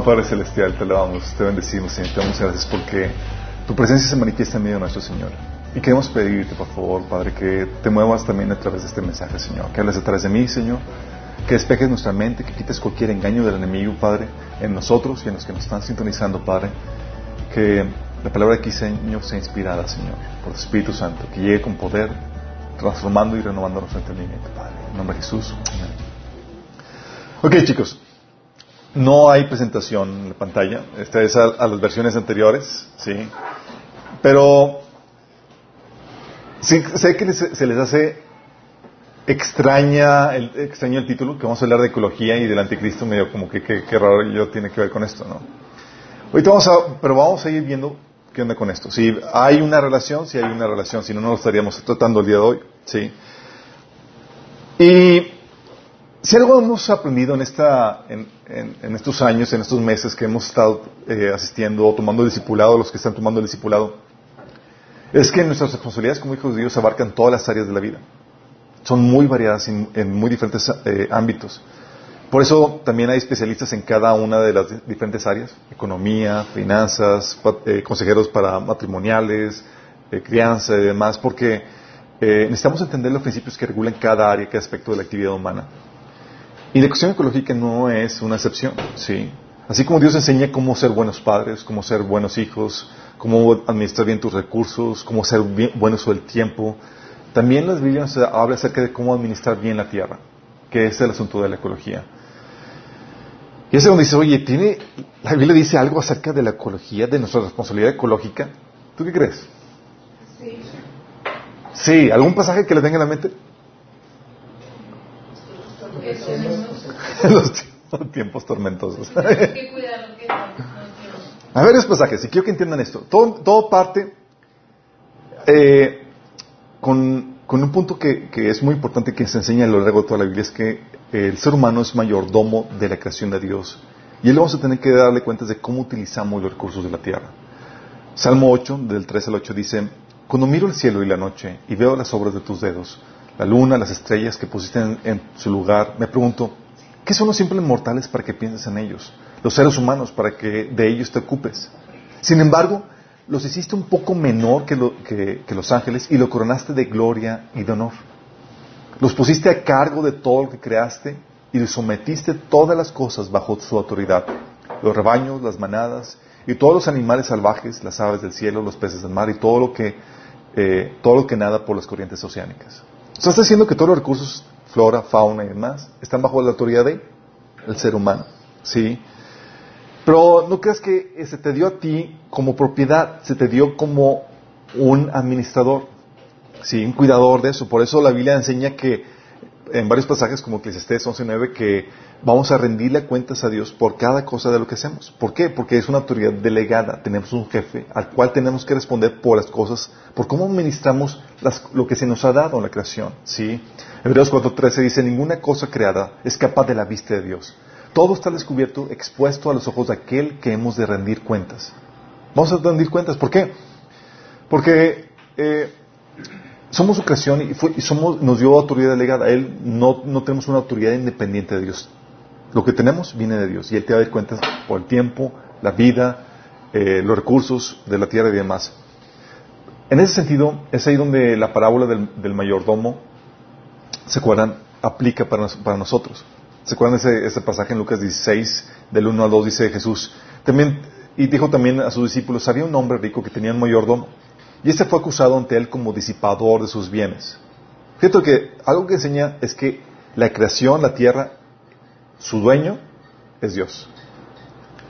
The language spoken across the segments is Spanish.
Amado Padre Celestial, te alabamos, te bendecimos, Señor, te damos gracias porque tu presencia se manifiesta en medio de nuestro Señor. Y queremos pedirte, por favor, Padre, que te muevas también a través de este mensaje, Señor. Que hables a través de mí, Señor. Que despejes nuestra mente, que quites cualquier engaño del enemigo, Padre, en nosotros y en los que nos están sintonizando, Padre. Que la palabra de aquí, Señor, sea inspirada, Señor, por el Espíritu Santo. Que llegue con poder, transformando y renovando nuestro entendimiento, Padre. En nombre de Jesús. Amén. Ok, chicos. No hay presentación en la pantalla. Esta es a, las versiones anteriores, ¿sí? Pero sí, sé que se les hace extraña el, extraño el título, que vamos a hablar de ecología y del anticristo, medio como que qué yo tiene que ver con esto, ¿no? Ahorita vamos a, pero vamos a ir viendo qué onda con esto. Si hay una relación, si hay una relación, si no, no lo estaríamos tratando el día de hoy, ¿sí? Y si algo hemos aprendido en, esta, en, estos años, en estos meses que hemos estado eh, asistiendo o tomando el discipulado, los que están tomando el discipulado, es que nuestras responsabilidades como hijos de Dios abarcan todas las áreas de la vida. Son muy variadas en, muy diferentes eh, ámbitos. Por eso también hay especialistas en cada una de las di- diferentes áreas. Economía, finanzas, eh, consejeros para matrimoniales, crianza y demás, porque necesitamos entender los principios que regulan cada área, cada aspecto de la actividad humana. Y la cuestión ecológica no es una excepción, ¿sí? Así como Dios enseña cómo ser buenos padres, cómo ser buenos hijos, cómo administrar bien tus recursos, cómo ser bien, buen uso del tiempo, también la Biblia nos habla acerca de cómo administrar bien la tierra, que es el asunto de la ecología. Y es donde dice, oye, ¿tiene, la Biblia dice algo acerca de la ecología, de nuestra responsabilidad ecológica. ¿Tú qué crees? Sí. Sí, ¿algún pasaje que le tenga en la mente? Que tenemos Los tie- tiempos tormentosos. A ver, los pasajes, y quiero que entiendan esto. Todo, todo parte eh, con, con un punto que, que es muy importante que se enseña a lo largo de toda la Biblia, es que el ser humano es mayordomo de la creación de Dios. Y él vamos a tener que darle cuentas de cómo utilizamos los recursos de la tierra. Salmo 8, del 3 al 8, dice, Cuando miro el cielo y la noche y veo las obras de tus dedos, la luna, las estrellas que pusiste en, en su lugar, me pregunto, ¿qué son los simples mortales para que pienses en ellos? Los seres humanos para que de ellos te ocupes. Sin embargo, los hiciste un poco menor que, lo- que- que los ángeles y lo coronaste de gloria y de honor. Los pusiste a cargo de todo lo que creaste y sometiste todas las cosas bajo su autoridad. Los rebaños, las manadas y todos los animales salvajes, las aves del cielo, los peces del mar y todo lo que, eh, todo lo que nada por las corrientes oceánicas. O sea, que todos los recursos, flora, fauna y demás, están bajo la autoridad de el ser humano. ¿Sí? Pero no creas que se te dio a ti como propiedad, se te dio como un administrador, sí, un cuidador de eso. Por eso la Biblia enseña que en varios pasajes como Eclesiastés 11.9 que vamos a rendirle cuentas a Dios por cada cosa de lo que hacemos. ¿Por qué? Porque es una autoridad delegada. Tenemos un jefe al cual tenemos que responder por las cosas, por cómo administramos lo que se nos ha dado en la creación. ¿sí? Hebreos 4.13 dice, ninguna cosa creada es capaz de la vista de Dios. Todo está descubierto, expuesto a los ojos de aquel que hemos de rendir cuentas. Vamos a rendir cuentas. ¿Por qué? Porque eh, somos su creación y, fue- y somos, nos dio autoridad delegada. Él no, no tenemos una autoridad independiente de Dios. Lo que tenemos viene de Dios y Él te va a dar cuentas por el tiempo, la vida, eh, los recursos de la tierra y demás. En ese sentido, es ahí donde la parábola del, del mayordomo, ¿se acuerdan? Aplica para, nos- para nosotros. ¿Se acuerdan ese, ese pasaje en Lucas 16, del 1 al 2, dice Jesús? También, y dijo también a sus discípulos, había un hombre rico que tenía un mayordomo, y este fue acusado ante él como disipador de sus bienes. Fíjate que algo que enseña es que la creación, la tierra, su dueño es Dios.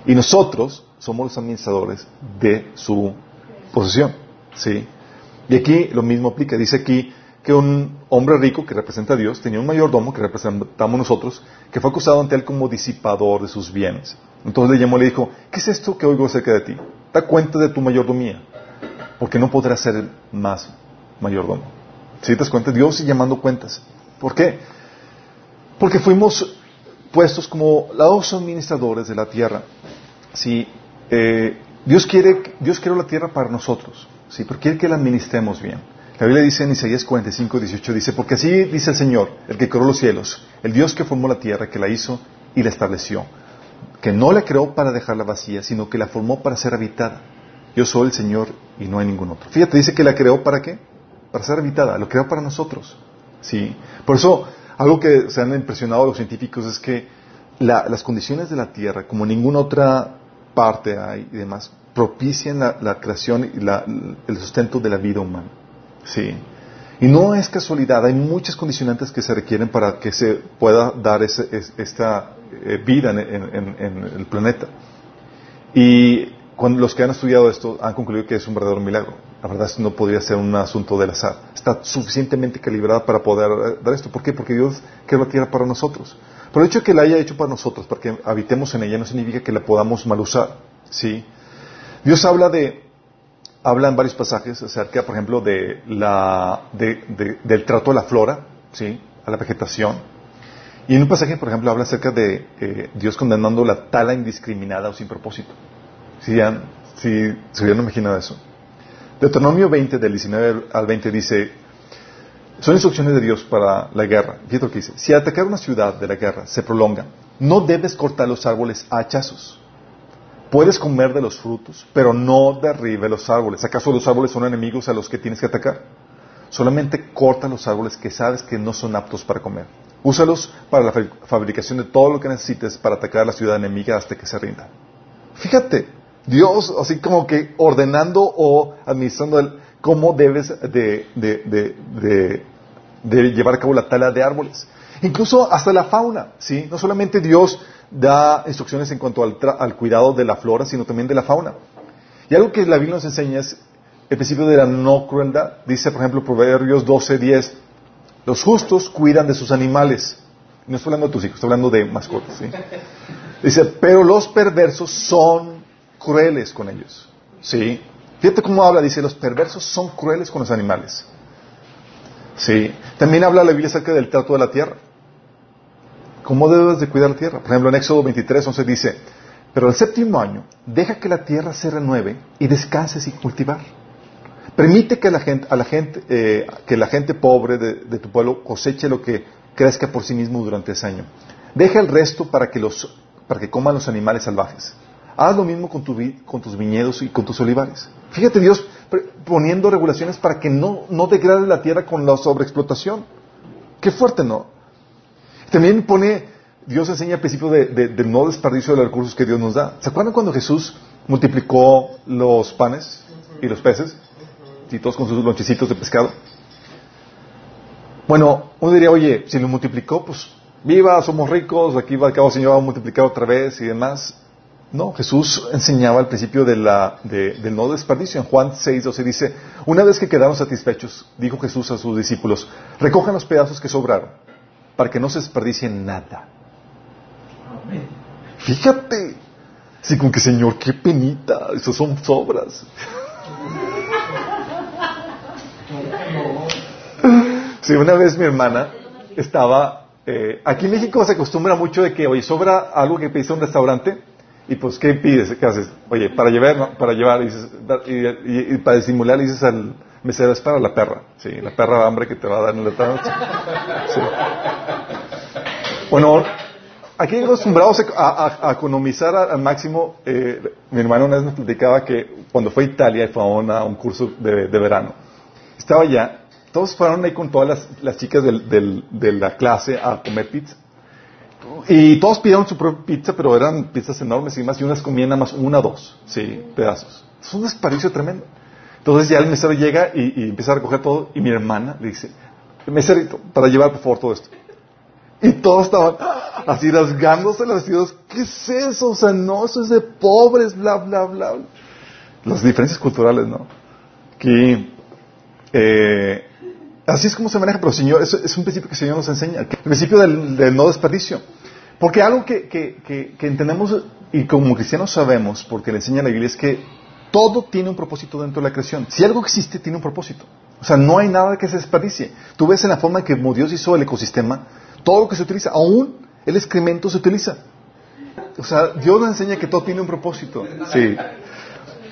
Y nosotros somos los administradores de su posesión. ¿sí? Y aquí lo mismo aplica. Dice aquí que un hombre rico que representa a Dios tenía un mayordomo que representamos nosotros, que fue acusado ante él como disipador de sus bienes. Entonces le llamó y le dijo, ¿qué es esto que oigo acerca de ti? Da cuenta de tu mayordomía, porque no podrás ser más mayordomo. Si te das cuenta, Dios sigue llamando cuentas. ¿Por qué? Porque fuimos puestos como los administradores de la tierra. Sí, eh, Dios quiere, Dios creó la tierra para nosotros, sí, pero quiere que la administremos bien. La Biblia dice en Isaías 45, 18, dice, porque así dice el Señor, el que creó los cielos, el Dios que formó la tierra, que la hizo y la estableció. que no la creó para dejarla vacía, sino que la formó para ser habitada. Yo soy el Señor y no hay ningún otro. Fíjate, dice que la creó para qué? Para ser habitada, lo creó para nosotros. ¿Sí? Por eso, algo que se han impresionado los científicos es que las condiciones de la Tierra, como ninguna otra parte hay y demás, propician la, creación y el sustento de la vida humana. Sí. Y no es casualidad, hay muchas condicionantes que se requieren para que se pueda dar esta eh, vida en, el planeta. Y los que han estudiado esto han concluido que es un verdadero milagro. La verdad es que no podría ser un asunto del azar. Está suficientemente calibrada para poder dar esto. ¿Por qué? Porque Dios creó la tierra para nosotros. Pero el hecho de que la haya hecho para nosotros, para que habitemos en ella, no significa que la podamos mal usar. ¿sí? Dios habla de habla en varios pasajes acerca, por ejemplo, de la, del trato a la flora, ¿sí? a la vegetación. Y en un pasaje, por ejemplo, habla acerca de eh, Dios condenando la tala indiscriminada o sin propósito. Si, ya, si se hubieran imaginado eso. Deuteronomio 20, del 19 al 20, dice, son instrucciones de Dios para la guerra. Fíjate lo que dice. Si atacar una ciudad de la guerra se prolonga, no debes cortar los árboles a hachazos Puedes comer de los frutos, pero no derribe los árboles. ¿Acaso los árboles son enemigos a los que tienes que atacar? Solamente corta los árboles que sabes que no son aptos para comer. Úsalos para la fabricación de todo lo que necesites para atacar a la ciudad enemiga hasta que se rinda. Fíjate, Dios así como que ordenando o administrando cómo debes de, de, llevar a cabo la tala de árboles. Incluso hasta la fauna, ¿sí? No solamente Dios da instrucciones en cuanto al, cuidado de la flora, sino también de la fauna. Y algo que la Biblia nos enseña es el principio de la no crueldad. Dice, por ejemplo, Proverbios 12:10, los justos cuidan de sus animales. No estoy hablando de tus hijos, estoy hablando de mascotas. Dice, pero los perversos son crueles con ellos. ¿Sí? Fíjate cómo habla, dice, los perversos son crueles con los animales. Sí. También habla la Biblia acerca del trato de la tierra. ¿Cómo debes de cuidar la tierra? Por ejemplo, en Éxodo 23, 11 dice, pero el séptimo año, deja que la tierra se renueve y descanse sin cultivar. Permite que la gente, a la gente, eh, que la gente pobre de, tu pueblo coseche lo que crezca por sí mismo durante ese año. Deja el resto para que, los, para que coman los animales salvajes. Haz lo mismo con, tu, con tus viñedos y con tus olivares. Fíjate Dios poniendo regulaciones para que no, no degrade la tierra con la sobreexplotación. Qué fuerte, ¿no? También pone, Dios enseña el principio de, del no desperdicio de los recursos que Dios nos da. ¿Se acuerdan cuando Jesús multiplicó los panes y los peces? Y todos con sus lonchecitos de pescado. Bueno, uno diría, oye, si lo multiplicó, pues viva, somos ricos, aquí va al cabo el Señor va a multiplicar otra vez y demás. No, Jesús enseñaba el principio de la, del no desperdicio. En Juan 6, 12 dice, una vez que quedaron satisfechos, dijo Jesús a sus discípulos, recojan los pedazos que sobraron para que no se desperdicie nada. Fíjate, así como que Señor, qué penita, eso son sobras. Sí, una vez mi hermana estaba, eh, aquí en México se acostumbra mucho de que, oye, sobra algo que pides a un restaurante, y pues, ¿qué pides? ¿Qué haces? Oye, para llevar, para llevar, y, para disimular, dices al, mesero es para la perra, sí, la perra hambre que te va a dar en la tarde. Bueno, aquí acostumbrados a, economizar al máximo. Eh, mi hermano una vez me platicaba que cuando fue a Italia y fue a, un curso de, verano, estaba allá, todos fueron ahí con todas las, chicas de la clase a comer pizza. Y todos pidieron su propia pizza, pero eran pizzas enormes y más, y unas comían nada más una o dos, sí, pedazos. Es un desperdicio tremendo. Entonces ya el mesero llega y, empieza a recoger todo y mi hermana le dice, meserito, para llevar por favor todo esto. Y todos estaban así rasgándose las vestidos. ¿Qué es eso? O sea, no, eso es de pobres, bla, bla, bla. Las diferencias culturales, ¿no? Que eh, así es como se maneja, pero Señor, es, es un principio que el Señor nos enseña, el principio del, no desperdicio. Porque algo que, que, que entendemos y como cristianos sabemos, porque le enseña la Biblia, es que todo tiene un propósito dentro de la creación. Si algo existe, tiene un propósito. O sea, no hay nada que se desperdicie. Tú ves en la forma en que Dios hizo el ecosistema, todo lo que se utiliza, aún el excremento se utiliza. O sea, Dios nos enseña que todo tiene un propósito. Sí.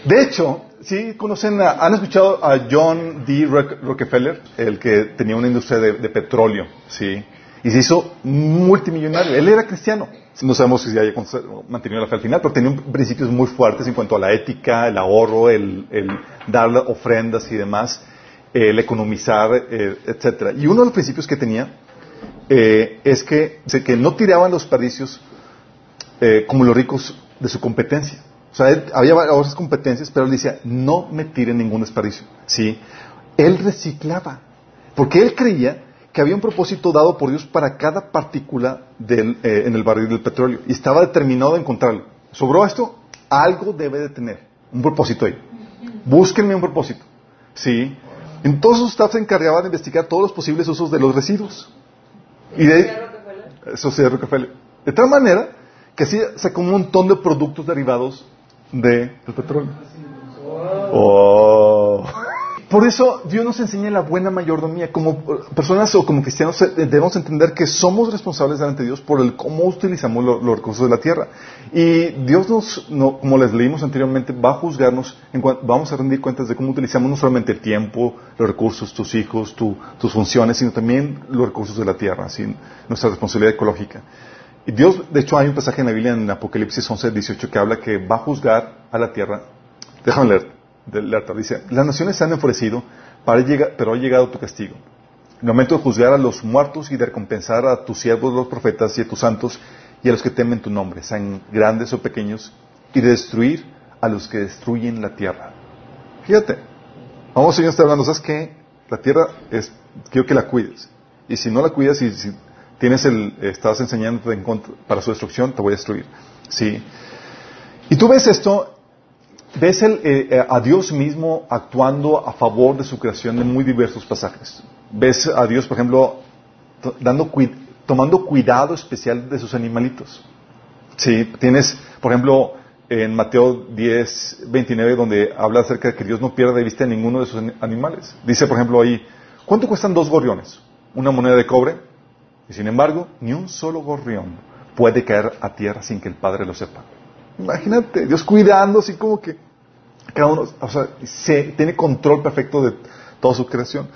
De hecho, sí conocen, han escuchado a John D. Rockefeller, el que tenía una industria de, petróleo, sí. Y se hizo multimillonario. Él era cristiano. No sabemos si haya mantenido la fe al final, pero tenía principios muy fuertes en cuanto a la ética, el ahorro, el, el dar ofrendas y demás, el economizar, eh, etcétera. Y uno de los principios que tenía eh, es que, que no tiraban los perdicios eh, como los ricos de su competencia. O sea, él, había otras competencias, pero él decía, no me tiren ningún desperdicio. ¿Sí? Él reciclaba. Porque él creía que había un propósito dado por Dios para cada partícula del, eh, en el barril del petróleo. Y estaba determinado a encontrarlo. ¿Sobró esto? Algo debe de tener. Un propósito ahí. Búsquenme un propósito. ¿Sí? Entonces su staff se encargaba de investigar todos los posibles usos de los residuos. Y de Eso sí, Rockefeller. De tal manera que así sacó un montón de productos derivados del petróleo. Oh. Por eso Dios nos enseña la buena mayordomía. Como personas o como cristianos eh, debemos entender que somos responsables delante de Dios por el cómo utilizamos los recursos de la tierra. Y Dios nos, como les leímos anteriormente, va a juzgarnos, en vamos a rendir cuentas de cómo utilizamos no solamente el tiempo, los recursos, tus hijos, tus funciones, sino también los recursos de la tierra, nuestra responsabilidad ecológica. Y Dios, de hecho, hay un pasaje en la Biblia en Apocalipsis 11, 18 que habla que va a juzgar a la tierra. Déjame leer, leer dice, las naciones se han enfurecido, pero ha llegado tu castigo. El momento de juzgar a los muertos y de recompensar a tus siervos, los profetas y a tus santos y a los que temen tu nombre, sean grandes o pequeños, y de destruir a los que destruyen la tierra. Fíjate, vamos, Señor, está hablando, ¿sabes qué? La tierra es, quiero que la cuides. Y si no la cuidas y si tienes el, estás enseñando para su destrucción, te voy a destruir. ¿Sí? Y tú ves esto, ves el, eh, eh, a Dios mismo actuando a favor de su creación en muy diversos pasajes. Ves a Dios, por ejemplo, dando, tomando cuidado especial de sus animalitos. Sí, tienes, por ejemplo, en Mateo 10, 29, donde habla acerca de que Dios no pierde de vista a ninguno de sus animales. Dice, por ejemplo, ahí, ¿cuánto cuestan dos gorriones? Una moneda de cobre y sin embargo, ni un solo gorrión puede caer a tierra sin que el Padre lo sepa. Imagínate, Dios cuidando así como que cada uno, o sea, se, tiene control perfecto de toda su creación.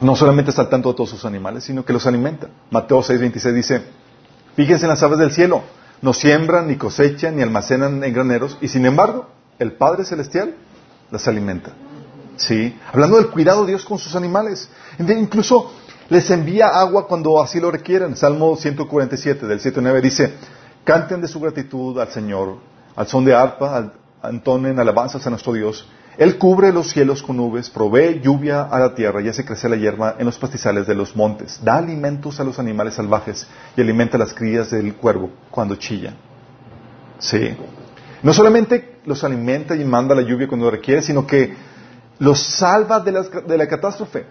No solamente está al tanto de todos sus animales, sino que los alimenta. Mateo 6:26 dice, fíjense en las aves del cielo, no siembran, ni cosechan, ni almacenan en graneros, y sin embargo, el Padre Celestial las alimenta. ¿Sí? Hablando del cuidado de Dios con sus animales. Incluso les envía agua cuando así lo requieren. Salmo 147 del 7 9 dice, canten de su gratitud al Señor, al son de arpa, antonen alabanzas a nuestro Dios. Él cubre los cielos con nubes, provee lluvia a la tierra y hace crecer la hierba en los pastizales de los montes. Da alimentos a los animales salvajes y alimenta a las crías del cuervo cuando chilla. Sí. No solamente los alimenta y manda la lluvia cuando requiere, sino que los salva de, de la catástrofe.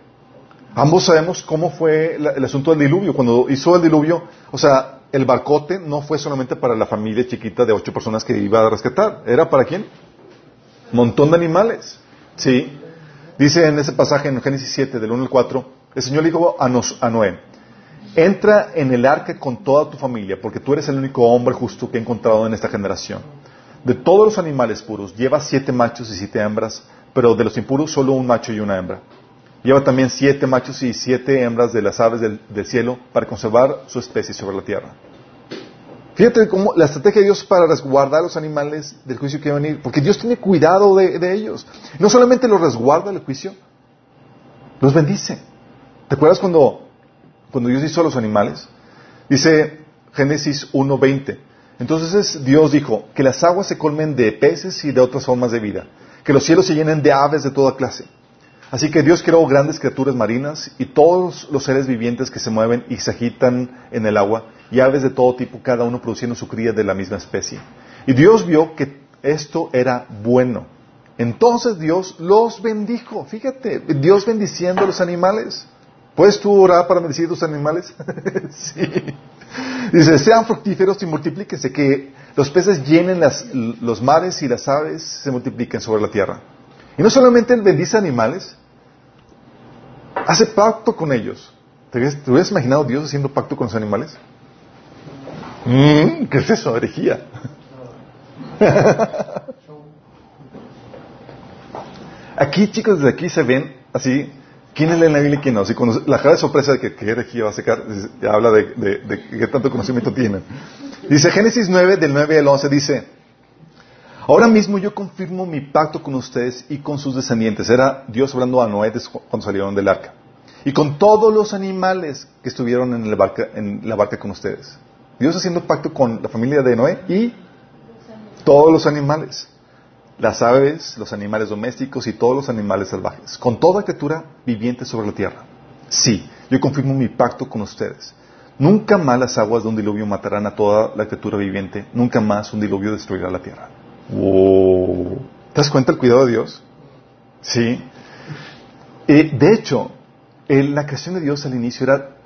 Ambos sabemos cómo fue el asunto del diluvio. Cuando hizo el diluvio, o sea, el barcote no fue solamente para la familia chiquita de ocho personas que iba a rescatar. ¿Era para quién? Montón de animales. Sí. Dice en ese pasaje en Génesis 7, del 1 al 4, el Señor dijo a, a Noé, entra en el arca con toda tu familia, porque tú eres el único hombre justo que he encontrado en esta generación. De todos los animales puros, lleva siete machos y siete hembras, pero de los impuros solo un macho y una hembra. Lleva también siete machos y siete hembras de las aves del, cielo para conservar su especie sobre la tierra. Fíjate cómo la estrategia de Dios para resguardar a los animales del juicio que va a venir, porque Dios tiene cuidado de, ellos. No solamente los resguarda del juicio, los bendice. ¿Te acuerdas cuando, cuando Dios hizo a los animales? Dice Génesis 1.20. Entonces Dios dijo, que las aguas se colmen de peces y de otras formas de vida, que los cielos se llenen de aves de toda clase Así que Dios creó grandes criaturas marinas y todos los seres vivientes que se mueven y se agitan en el agua y aves de todo tipo, cada uno produciendo su cría de la misma especie. Y Dios vio que esto era bueno. Entonces Dios los bendijo. Fíjate, Dios bendiciendo a los animales. ¿Puedes tú orar para bendecir a tus animales? sí. Dice, sean fructíferos y multiplíquense, que los peces llenen los mares y las aves se multipliquen sobre la tierra. Y no solamente bendice animales, hace pacto con ellos. ¿Te hubieras, imaginado Dios haciendo pacto con los animales? Mm, ¿Qué es eso? Herejía. aquí, chicos, desde aquí se ven así ¿Quién lee la Biblia y quién no? Si cuando la cara de sorpresa de que herejía va a sacar, habla de, de, de qué tanto conocimiento tienen. Dice Génesis 9, del 9 al 11, dice, Ahora mismo yo confirmo mi pacto con ustedes y con sus descendientes. Era Dios hablando a Noé cuando salieron del arca. Y con todos los animales que estuvieron en la barca, en la barca con ustedes. Dios haciendo pacto con la familia de Noé y todos los animales. Las aves, los animales domésticos y todos los animales salvajes. Con toda criatura viviente sobre la tierra. Sí, yo confirmo mi pacto con ustedes. Nunca más las aguas de un diluvio matarán a toda la criatura viviente. Nunca más un diluvio destruirá la tierra. Wow. ¿Te das cuenta el cuidado de Dios? Sí. Eh, de hecho, la creación de Dios al inicio era,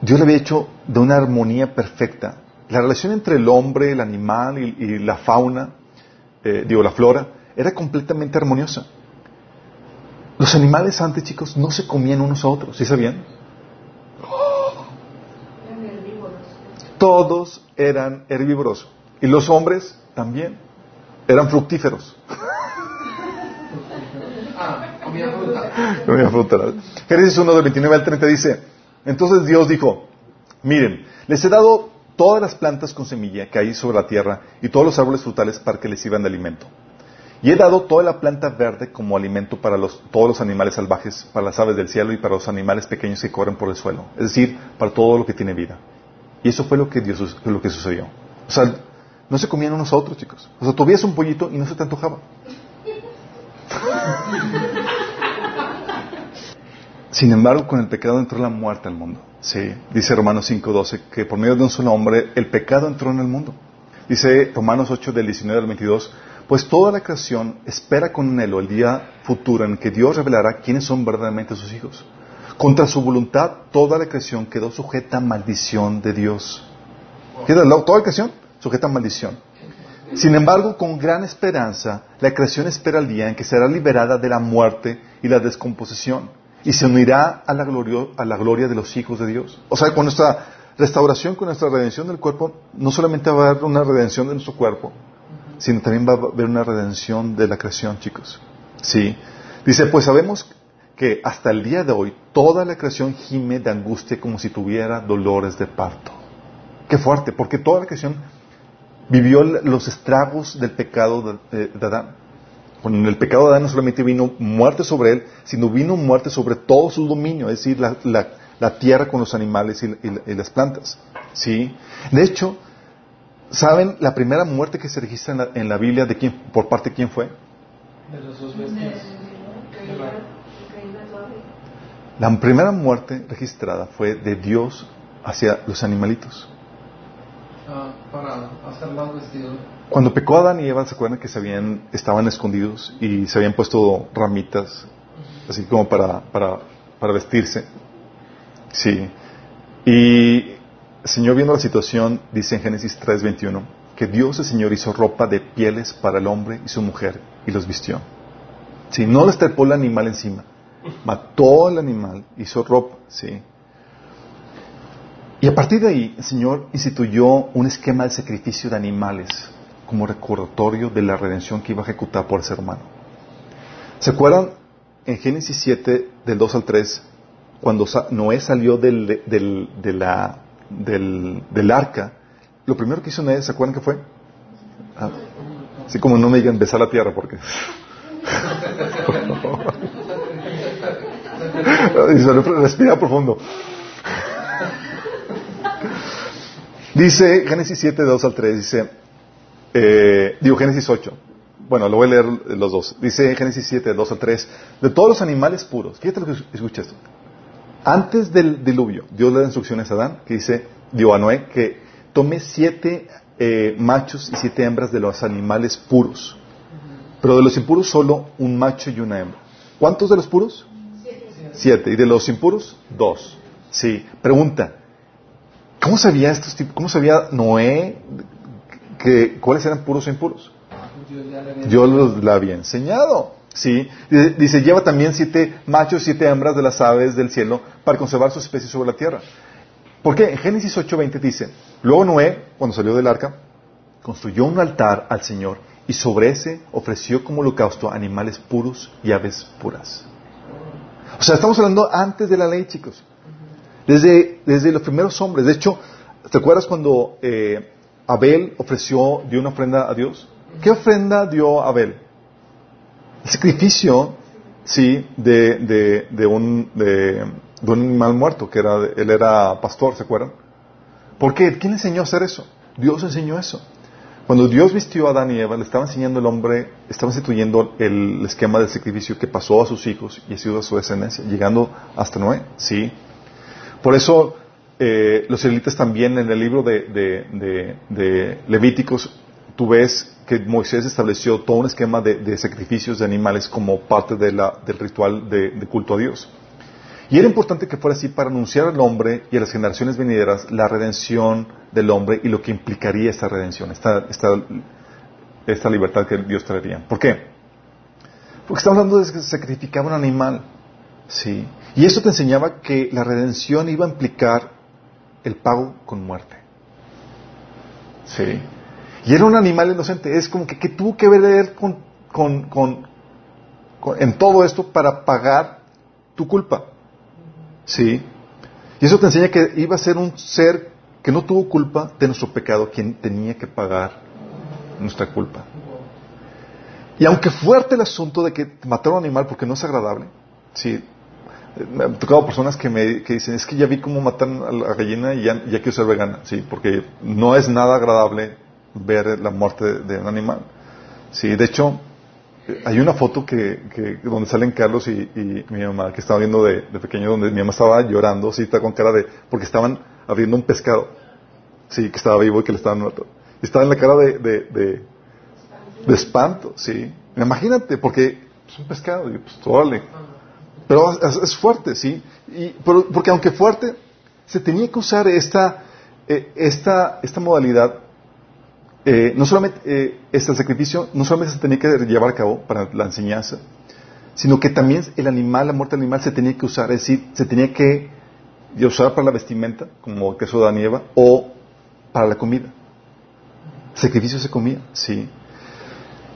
Dios lo había hecho de una armonía perfecta. La relación entre el hombre, el animal y, la fauna, eh, digo, la flora, era completamente armoniosa. Los animales antes, chicos, no se comían unos a otros, ¿sí sabían? Todos eran herbívoros. Y los hombres también eran fructíferos. Ah, comía fruta. Comía fruta. Génesis 1, del 29 al 30 dice, entonces Dios dijo, miren, les he dado todas las plantas con semilla que hay sobre la tierra y todos los árboles frutales para que les sirvan de alimento. Y he dado toda la planta verde como alimento para los, todos los animales salvajes, para las aves del cielo y para los animales pequeños que corren por el suelo. Es decir, para todo lo que tiene vida. Y eso fue lo que, Dios, lo que sucedió. O sea, no se comían unos a otros, chicos. O sea, tú veías un pollito y no se te antojaba. Sin embargo, con el pecado entró la muerte al mundo. Sí, dice Romanos 5:12 que por medio de un solo hombre el pecado entró en el mundo. Dice Romanos 8 del 19 al 22, pues toda la creación espera con anhelo el día futuro en que Dios revelará quiénes son verdaderamente sus hijos. Contra su voluntad, toda la creación quedó sujeta a maldición de Dios. ¿Qué Toda la creación sujeta a maldición. Sin embargo, con gran esperanza, la creación espera el día en que será liberada de la muerte y la descomposición y se unirá a la, gloria, a la gloria de los hijos de Dios. O sea, con nuestra restauración, con nuestra redención del cuerpo, no solamente va a haber una redención de nuestro cuerpo, sino también va a haber una redención de la creación, chicos. Sí. Dice, pues sabemos que hasta el día de hoy toda la creación gime de angustia como si tuviera dolores de parto. Qué fuerte, porque toda la creación vivió los estragos del pecado de, Adán. Con el pecado de Adán no solamente vino muerte sobre él, sino vino muerte sobre todo su dominio, es decir, la, tierra con los animales y, las plantas. ¿Sí? De hecho, ¿saben la primera muerte que se registra en la, Biblia de quién, por parte de quién fue? De los dos bestias. La primera muerte registrada fue de Dios hacia los animalitos. Ah. Cuando pecó Adán y Eva, ¿se acuerdan que se habían, estaban escondidos y se habían puesto ramitas, así como para, para, para vestirse? Sí. Y el Señor viendo la situación, dice en Génesis 3:21, que Dios el Señor hizo ropa de pieles para el hombre y su mujer y los vistió. Si no les trepó el animal encima, mató al animal, hizo ropa, sí. Y a partir de ahí, el Señor instituyó un esquema de sacrificio de animales como recordatorio de la redención que iba a ejecutar por el ser humano. ¿Se acuerdan en Génesis 7, del 2 al 3, cuando Noé salió del, del, de la, del, del, arca? Lo primero que hizo Noé, ¿se acuerdan qué fue? Ah, así como no me digan besar la tierra, porque. Respira profundo. Dice Génesis 7, 2 al 3, dice, eh, digo Génesis 8, bueno, lo voy a leer los dos. Dice Génesis 7, 2 al 3, de todos los animales puros, fíjate lo que escucha esto. Antes del diluvio, Dios le da instrucciones a Adán, que dice, dio a Noé, que tome siete eh, machos y siete hembras de los animales puros. Pero de los impuros solo un macho y una hembra. ¿Cuántos de los puros? Siete. Siete. ¿Y de los impuros? Dos. Sí. Pregunta, ¿Cómo sabía estos tipos? ¿Cómo sabía Noé cuáles eran puros e impuros? Dios los la había enseñado. Sí, dice, lleva también siete machos, siete hembras de las aves del cielo para conservar sus especies sobre la tierra. ¿Por qué? En Génesis 8:20 dice, luego Noé, cuando salió del arca, construyó un altar al Señor y sobre ese ofreció como holocausto animales puros y aves puras. O sea, estamos hablando antes de la ley, chicos. Desde, desde los primeros hombres. De hecho, ¿te acuerdas cuando eh, Abel ofreció, dio una ofrenda a Dios? ¿Qué ofrenda dio Abel? El sacrificio, sí, de, de, un, de, un animal muerto, que era, él era pastor, ¿se acuerdan? ¿Por qué? ¿Quién enseñó a hacer eso? Dios enseñó eso. Cuando Dios vistió a Adán y Eva, le estaba enseñando al hombre, estaba instituyendo el esquema del sacrificio que pasó a sus hijos y ha sido a su descendencia, llegando hasta Noé, ¿sí? Por eso, eh, los israelitas también en el libro de, de, Levíticos, tú ves que Moisés estableció todo un esquema de, sacrificios de animales como parte del ritual de, culto a Dios. Y era importante que fuera así para anunciar al hombre y a las generaciones venideras la redención del hombre y lo que implicaría esta redención, esta, esta, esta libertad que Dios traería. ¿Por qué? Porque estamos hablando de que sacrificaba un animal. Sí. Y eso te enseñaba que la redención iba a implicar el pago con muerte. Sí. Y era un animal inocente. Es como que, que tuvo que ver con, con, con, con, en todo esto para pagar tu culpa. Sí. Y eso te enseña que iba a ser un ser que no tuvo culpa de nuestro pecado, quien tenía que pagar nuestra culpa. Y aunque fuerte el asunto de que matar a un animal porque no es agradable, sí, me han tocado personas que me que dicen, es que ya vi cómo matan a la gallina y ya, ya quiero ser vegana, sí, porque no es nada agradable ver la muerte de, un animal. Sí, de hecho, hay una foto que, que donde salen Carlos y, mi mamá que estaba viendo de, de, pequeño donde mi mamá estaba llorando, sí, está con cara de porque estaban abriendo un pescado, sí, que estaba vivo y que le estaban matando. Y estaba en la cara de, de, de, de espanto, sí. Imagínate, porque es un pescado, y pues órale. Pero es, fuerte, sí. Y, pero, porque aunque fuerte, se tenía que usar esta, eh, esta, esta modalidad eh, no solamente eh, este sacrificio no solamente se tenía que llevar a cabo para la enseñanza, sino que también el animal, la muerte animal se tenía que usar, es decir, se tenía que usar para la vestimenta, como el queso de Anieva, o para la comida. Sacrificio se comía, sí.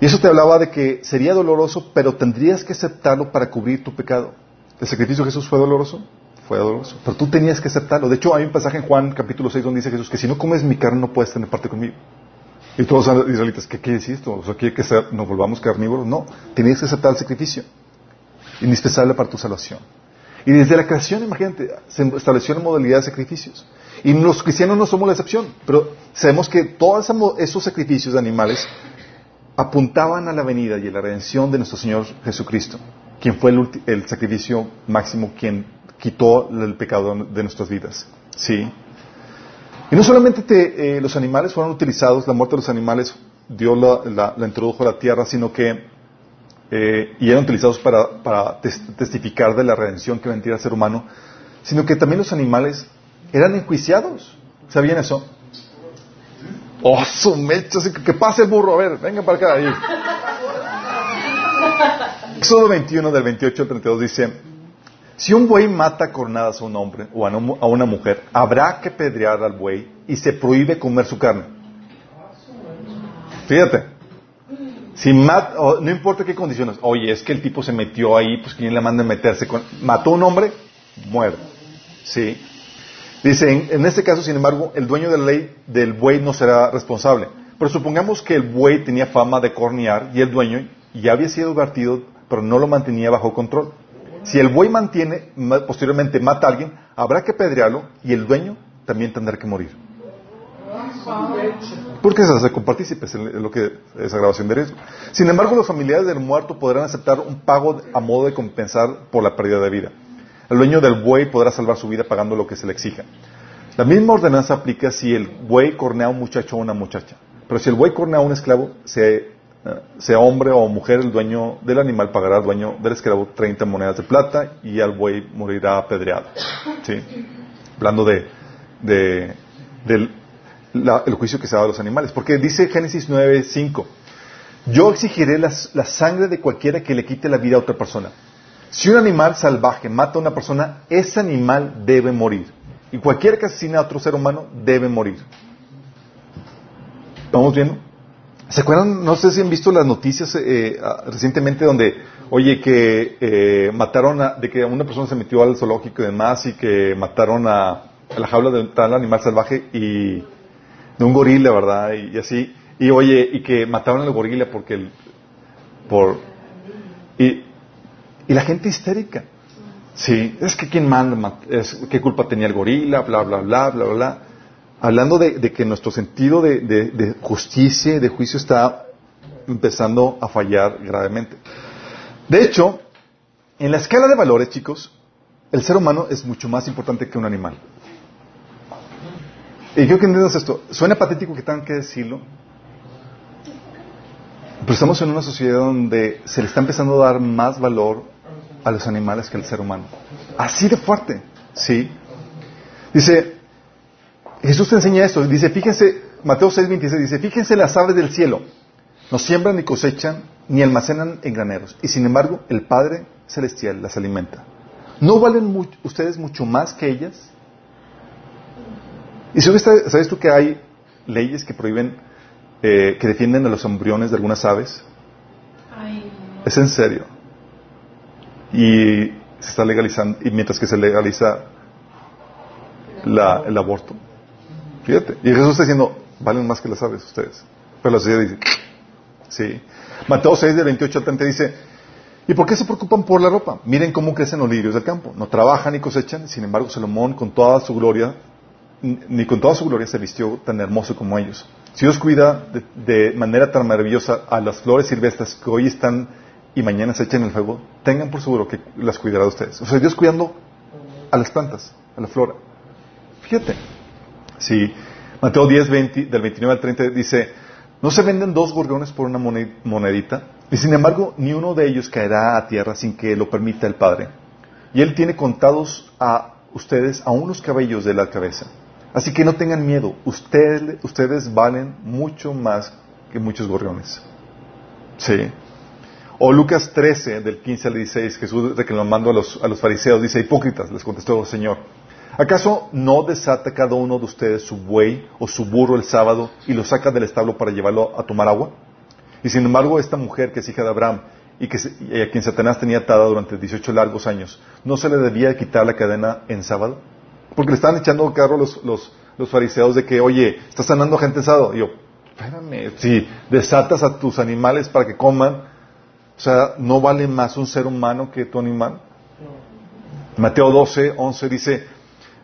Y eso te hablaba de que sería doloroso, pero tendrías que aceptarlo para cubrir tu pecado. ¿El sacrificio de Jesús fue doloroso? Fue doloroso. Pero tú tenías que aceptarlo. De hecho, hay un pasaje en Juan capítulo 6 donde dice Jesús que si no comes mi carne no puedes tener parte conmigo. Y todos los israelitas, ¿qué quiere decir esto? Sea, ¿quiere que nos volvamos carnívoros? No, tenías que aceptar el sacrificio. Indispensable para tu salvación. Y desde la creación, imagínate, se estableció la modalidad de sacrificios. Y los cristianos no somos la excepción, pero sabemos que todos esos sacrificios de animales apuntaban a la venida y a la redención de nuestro Señor Jesucristo, quien fue el, el sacrificio máximo, quien quitó el pecado de nuestras vidas. ¿Sí? Y no solamente te, eh, los animales fueron utilizados, la muerte de los animales Dios la, la, introdujo a la tierra, sino que eh, y eran utilizados para, para testificar de la redención que vendría al ser humano, sino que también los animales eran enjuiciados. ¿Sabían eso? ¡Oh, su mecha! ¡Que pase el burro! A ver, vengan para acá. Ahí. Éxodo 21, del 28 al 32 dice, si un buey mata cornadas a un hombre o a una mujer, habrá que pedrear al buey y se prohíbe comer su carne. Fíjate. Si mat, no importa qué condiciones. Oye, es que el tipo se metió ahí, pues quién le manda a meterse con... Mató a un hombre, muere. Sí. Dice, en, en, este caso, sin embargo, el dueño de la ley del buey no será responsable. Pero supongamos que el buey tenía fama de cornear y el dueño ya había sido advertido, pero no lo mantenía bajo control. Si el buey mantiene, posteriormente mata a alguien, habrá que pedrearlo y el dueño también tendrá que morir. Porque se hace compartícipes en lo que es agravación de riesgo. Sin embargo, los familiares del muerto podrán aceptar un pago a modo de compensar por la pérdida de vida. El dueño del buey podrá salvar su vida pagando lo que se le exija. La misma ordenanza aplica si el buey cornea a un muchacho o una muchacha. Pero si el buey cornea a un esclavo, sea hombre o mujer, el dueño del animal pagará al dueño del esclavo 30 monedas de plata y al buey morirá apedreado. ¿Sí? Hablando de, de del juicio que se da a los animales. Porque dice Génesis 9:5, yo exigiré la sangre de cualquiera que le quite la vida a otra persona. Si un animal salvaje mata a una persona, ese animal debe morir. Y cualquiera que asesine a otro ser humano debe morir. ¿Estamos viendo? ¿Se acuerdan? No sé si han visto las noticias eh, ah, recientemente donde, oye, que eh, mataron a, de que una persona se metió al zoológico y demás y que mataron a, la jaula de tal animal salvaje y de un gorila, ¿verdad? Y, así. Y oye, y que mataron al gorila porque el, por, y la gente histérica. Sí, es que quién manda, ma- es, qué culpa tenía el gorila, bla, bla, bla, bla, bla. Hablando de, que nuestro sentido de, de- justicia y de juicio está empezando a fallar gravemente. De hecho, en la escala de valores, chicos, el ser humano es mucho más importante que un animal. Y quiero que entiendas esto. Suena patético que tengan que decirlo, pero estamos en una sociedad donde se le está empezando a dar más valor a los animales que al ser humano. Así de fuerte, ¿sí? Dice, Jesús te enseña esto. Dice, fíjense, Mateo 6, 26, dice, fíjense las aves del cielo. No siembran ni cosechan, ni almacenan en graneros. Y sin embargo, el Padre Celestial las alimenta. ¿No valen ustedes mucho más que ellas? ¿Y sabes, sabes tú que hay leyes que prohíben, eh, que defienden a los embriones de algunas aves? Ay. Es en serio. Y se está legalizando, y mientras que se legaliza la- el aborto. Fíjate. Y Jesús está diciendo, valen más que las aves ustedes. Pero la sociedad dice, sí. Mateo 6, del 28 al 30 dice, ¿y por qué se preocupan por la ropa? Miren cómo crecen los lirios del campo. No trabajan ni cosechan, sin embargo Salomón con toda su gloria, ni con toda su gloria se vistió tan hermoso como ellos. Si Dios cuida de, de manera tan maravillosa a las flores silvestres que hoy están y mañana se echan en el fuego, tengan por seguro que las cuidará de ustedes. O sea, Dios cuidando a las plantas, a la flora. Fíjate. Sí. Mateo 10, 20, del 29 al 30 dice, no se venden dos gorgones por una mone- monedita, y sin embargo ni uno de ellos caerá a tierra sin que lo permita el Padre. Y Él tiene contados a ustedes aún los cabellos de la cabeza. Así que no tengan miedo, ustedes, ustedes valen mucho más que muchos gorriones. Sí. O Lucas 13, del 15 al 16, Jesús reclamando a los, a los fariseos, dice, hipócritas, les contestó, Señor, ¿acaso no desata cada uno de ustedes su buey o su burro el sábado y lo saca del establo para llevarlo a tomar agua? Y sin embargo, esta mujer que es hija de Abraham y, que y a quien Satanás tenía atada durante 18 largos años, ¿no se le debía quitar la cadena en sábado? Porque le estaban echando carro los, los, los fariseos de que, oye, estás sanando gente en sábado. Y yo, espérame, si desatas a tus animales para que coman, o sea, ¿no vale más un ser humano que tu animal? Mateo 12, 11 dice,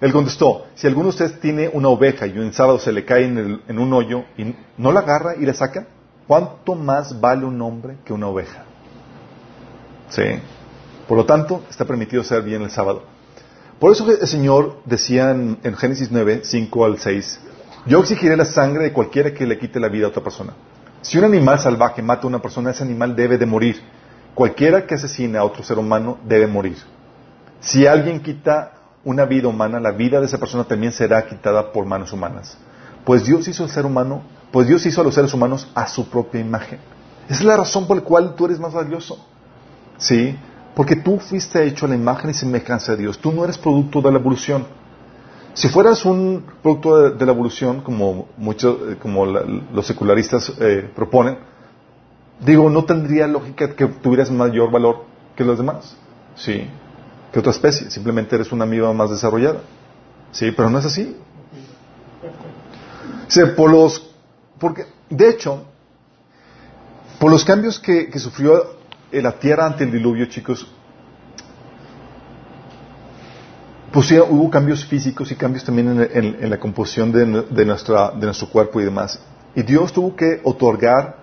él contestó, si alguno de ustedes tiene una oveja y en sábado se le cae en, el- en un hoyo y no la agarra y la saca, ¿cuánto más vale un hombre que una oveja? Sí. Por lo tanto, está permitido hacer bien el sábado. Por eso el Señor decía en, en Génesis 9, 5 al 6, yo exigiré la sangre de cualquiera que le quite la vida a otra persona. Si un animal salvaje mata a una persona, ese animal debe de morir. Cualquiera que asesine a otro ser humano debe morir. Si alguien quita una vida humana, la vida de esa persona también será quitada por manos humanas. Pues Dios hizo al ser humano, pues Dios hizo a los seres humanos a su propia imagen. Esa es la razón por la cual tú eres más valioso. ¿Sí? Porque tú fuiste hecho a la imagen y semejanza de Dios. Tú no eres producto de la evolución. Si fueras un producto de, la evolución, como muchos, eh, como la- los secularistas eh, proponen, digo, no tendría lógica que tuvieras mayor valor que los demás. Sí. Que otra especie. Simplemente eres una amiba más desarrollada. Sí, pero no es así. Sí, por los, porque, de hecho, por los cambios que, que sufrió la tierra ante el diluvio, chicos, pues sí, hubo cambios físicos y cambios también en, la composición de, nuestro cuerpo y demás. Y Dios tuvo que otorgar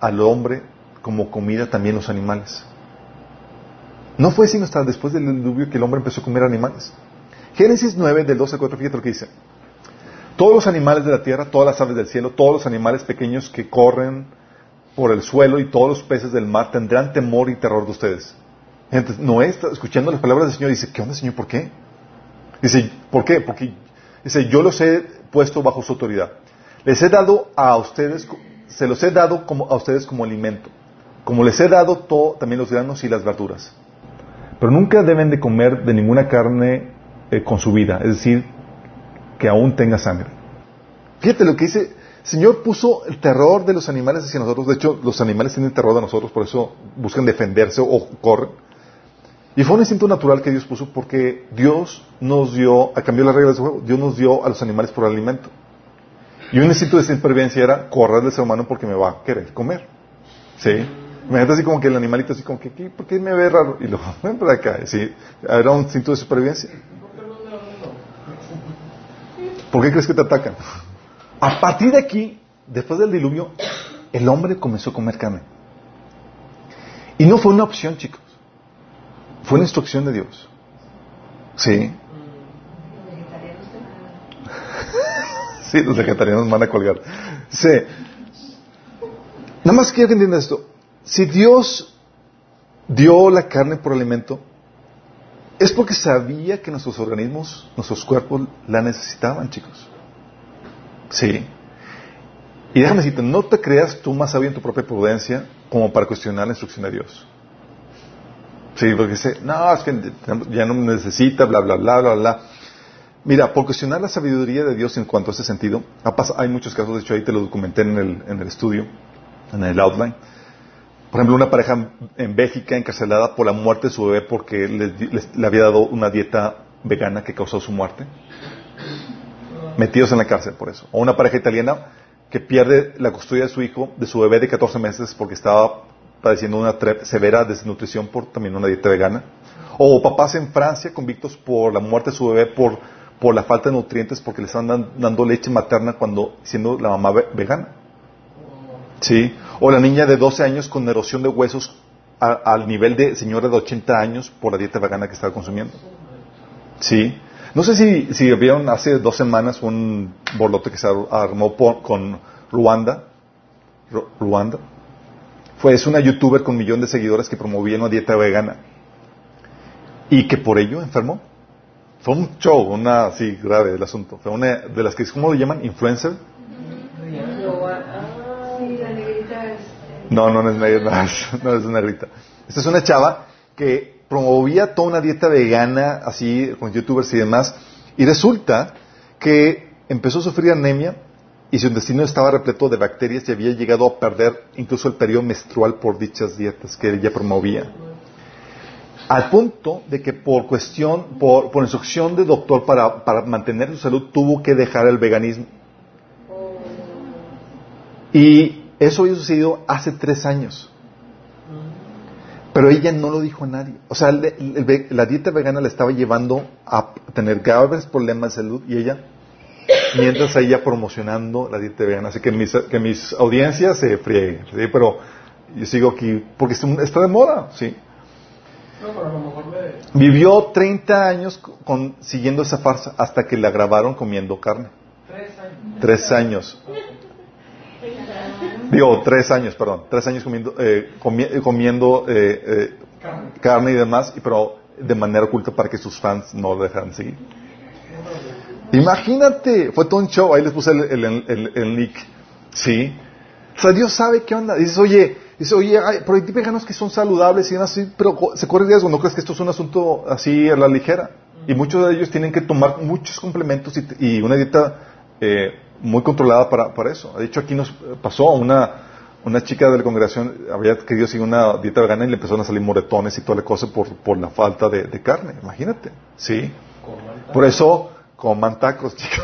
al hombre como comida también los animales. No fue sino hasta después del diluvio que el hombre empezó a comer animales. Génesis 9, del 12 al 4, fíjate lo que dice. Todos los animales de la tierra, todas las aves del cielo, todos los animales pequeños que corren por el suelo y todos los peces del mar tendrán temor y terror de ustedes. Entonces, Noé está escuchando las palabras del Señor y dice, ¿qué onda, Señor? ¿Por qué? Dice, ¿por qué? Porque dice, yo los he puesto bajo su autoridad. Les he dado a ustedes, se los he dado como, a ustedes como alimento. Como les he dado todo, también los granos y las verduras. Pero nunca deben de comer de ninguna carne eh, con su vida, es decir, que aún tenga sangre. Fíjate lo que dice, Señor puso el terror de los animales hacia nosotros. De hecho, los animales tienen terror de nosotros, por eso buscan defenderse o corren. Y fue un instinto natural que Dios puso porque Dios nos dio, a cambiar las reglas del juego, Dios nos dio a los animales por alimento. Y un instinto de supervivencia era correr del ser humano porque me va a querer comer. ¿Sí? Imagínate así como que el animalito así como que, ¿por qué me ve raro? Y lo ven por acá. ¿sí? Era un instinto de supervivencia. ¿Por qué crees que te atacan? A partir de aquí, después del diluvio, el hombre comenzó a comer carne. Y no fue una opción, chicos. Fue una instrucción de Dios. Sí. Sí, los vegetarianos van a colgar. Sí. Nada más quiero que entiendan esto. Si Dios dio la carne por alimento, es porque sabía que nuestros organismos, nuestros cuerpos la necesitaban, chicos. Sí. Y déjame decirte, no te creas tú más sabio en tu propia prudencia como para cuestionar la instrucción de Dios. Sí, porque dice, no, es que ya no necesita, bla, bla, bla, bla, bla. Mira, por cuestionar la sabiduría de Dios en cuanto a ese sentido, hay muchos casos, de hecho ahí te lo documenté en el, en el estudio, en el outline. Por ejemplo, una pareja en Bélgica encarcelada por la muerte de su bebé porque le, había dado una dieta vegana que causó su muerte. Metidos en la cárcel por eso. O una pareja italiana que pierde la custodia de su hijo, de su bebé de 14 meses porque estaba padeciendo una severa desnutrición por también una dieta vegana. O papás en Francia convictos por la muerte de su bebé por, por la falta de nutrientes porque le están dando leche materna cuando siendo la mamá vegana. ¿Sí? O la niña de 12 años con erosión de huesos al nivel de señora de 80 años por la dieta vegana que estaba consumiendo. ¿Sí? No sé si, si vieron hace dos semanas un borlote que se armó con Ruanda. Ruanda fue, es una youtuber con un millón de seguidores que promovía una dieta vegana y que por ello enfermó. Fue un show, una así grave el asunto. Fue una de las que, ¿cómo lo llaman? ¿Influencer? No, no, no es negra, no, es negrita. Esta es una chava que promovía toda una dieta vegana, así, con youtubers y demás, y resulta que empezó a sufrir anemia y su intestino estaba repleto de bacterias y había llegado a perder incluso el periodo menstrual por dichas dietas que ella promovía. Al punto de que por cuestión, por, instrucción del doctor para, para mantener su salud, tuvo que dejar el veganismo. Y eso había sucedido hace tres años. Pero ella no lo dijo a nadie. O sea, la dieta vegana le estaba llevando a tener graves problemas de salud y ella mientras ella promocionando la dieta vegana. Así que mis, que mis audiencias se frieguen, ¿sí? pero yo sigo aquí porque está de moda, ¿sí? Vivió 30 años con, siguiendo esa farsa hasta que la grabaron comiendo carne. Tres años. Digo, tres años, perdón. Tres años comiendo, eh, comiendo eh, eh, carne. y demás, pero de manera oculta para que sus fans no lo dejaran seguir. Imagínate, fue todo un show, ahí les puse el, el, link. ¿Sí? O sea, Dios sabe qué onda. Dices, oye, dice, oye, pero hay veganos que son saludables y así, pero se corre riesgo. ¿No crees que esto es un asunto así a la ligera? Y muchos de ellos tienen que tomar muchos complementos y, una dieta eh, muy controlada para, para, eso. De hecho, aquí nos pasó una, una chica de la congregación, había querido seguir una dieta vegana y le empezaron a salir moretones y toda la cosa por, por la falta de, de carne. Imagínate. ¿Sí? Por eso coman tacos, chicos.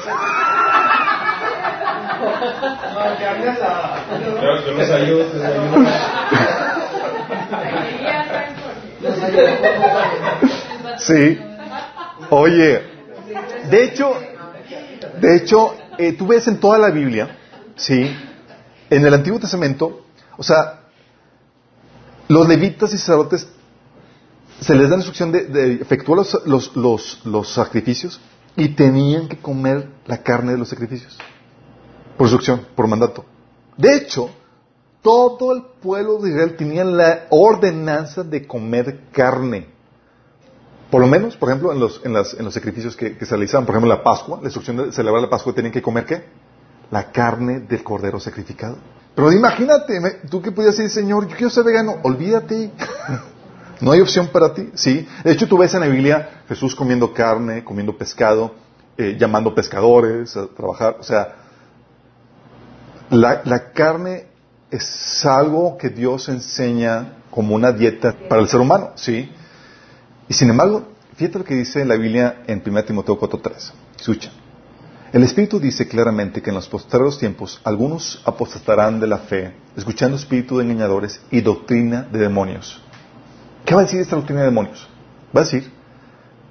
Sí. Oye, de hecho, de hecho, eh, tú ves en toda la Biblia, sí, en el Antiguo Testamento, o sea, los levitas y sacerdotes se les da la instrucción de, efectuar los, los, los, los sacrificios y tenían que comer la carne de los sacrificios. Por instrucción, por mandato. De hecho, todo el pueblo de Israel tenía la ordenanza de comer carne. Por lo menos, por ejemplo, en los, en en los sacrificios que, se realizaban, por ejemplo, la Pascua, la instrucción de celebrar la Pascua, tenían que comer qué? La carne del cordero sacrificado. Pero imagínate, tú que podías decir, Señor, yo quiero ser vegano, olvídate. No hay opción para ti, ¿sí? De hecho, tú ves en la Biblia Jesús comiendo carne, comiendo pescado, eh, llamando pescadores a trabajar. O sea, La, carne es algo que Dios enseña como una dieta para el ser humano, ¿sí? Y sin embargo, fíjate lo que dice la Biblia en 1 Timoteo 4.3. Escucha. El Espíritu dice claramente que en los posteriores tiempos algunos apostatarán de la fe, escuchando espíritu de engañadores y doctrina de demonios. ¿Qué va a decir esta doctrina de demonios? Va a decir,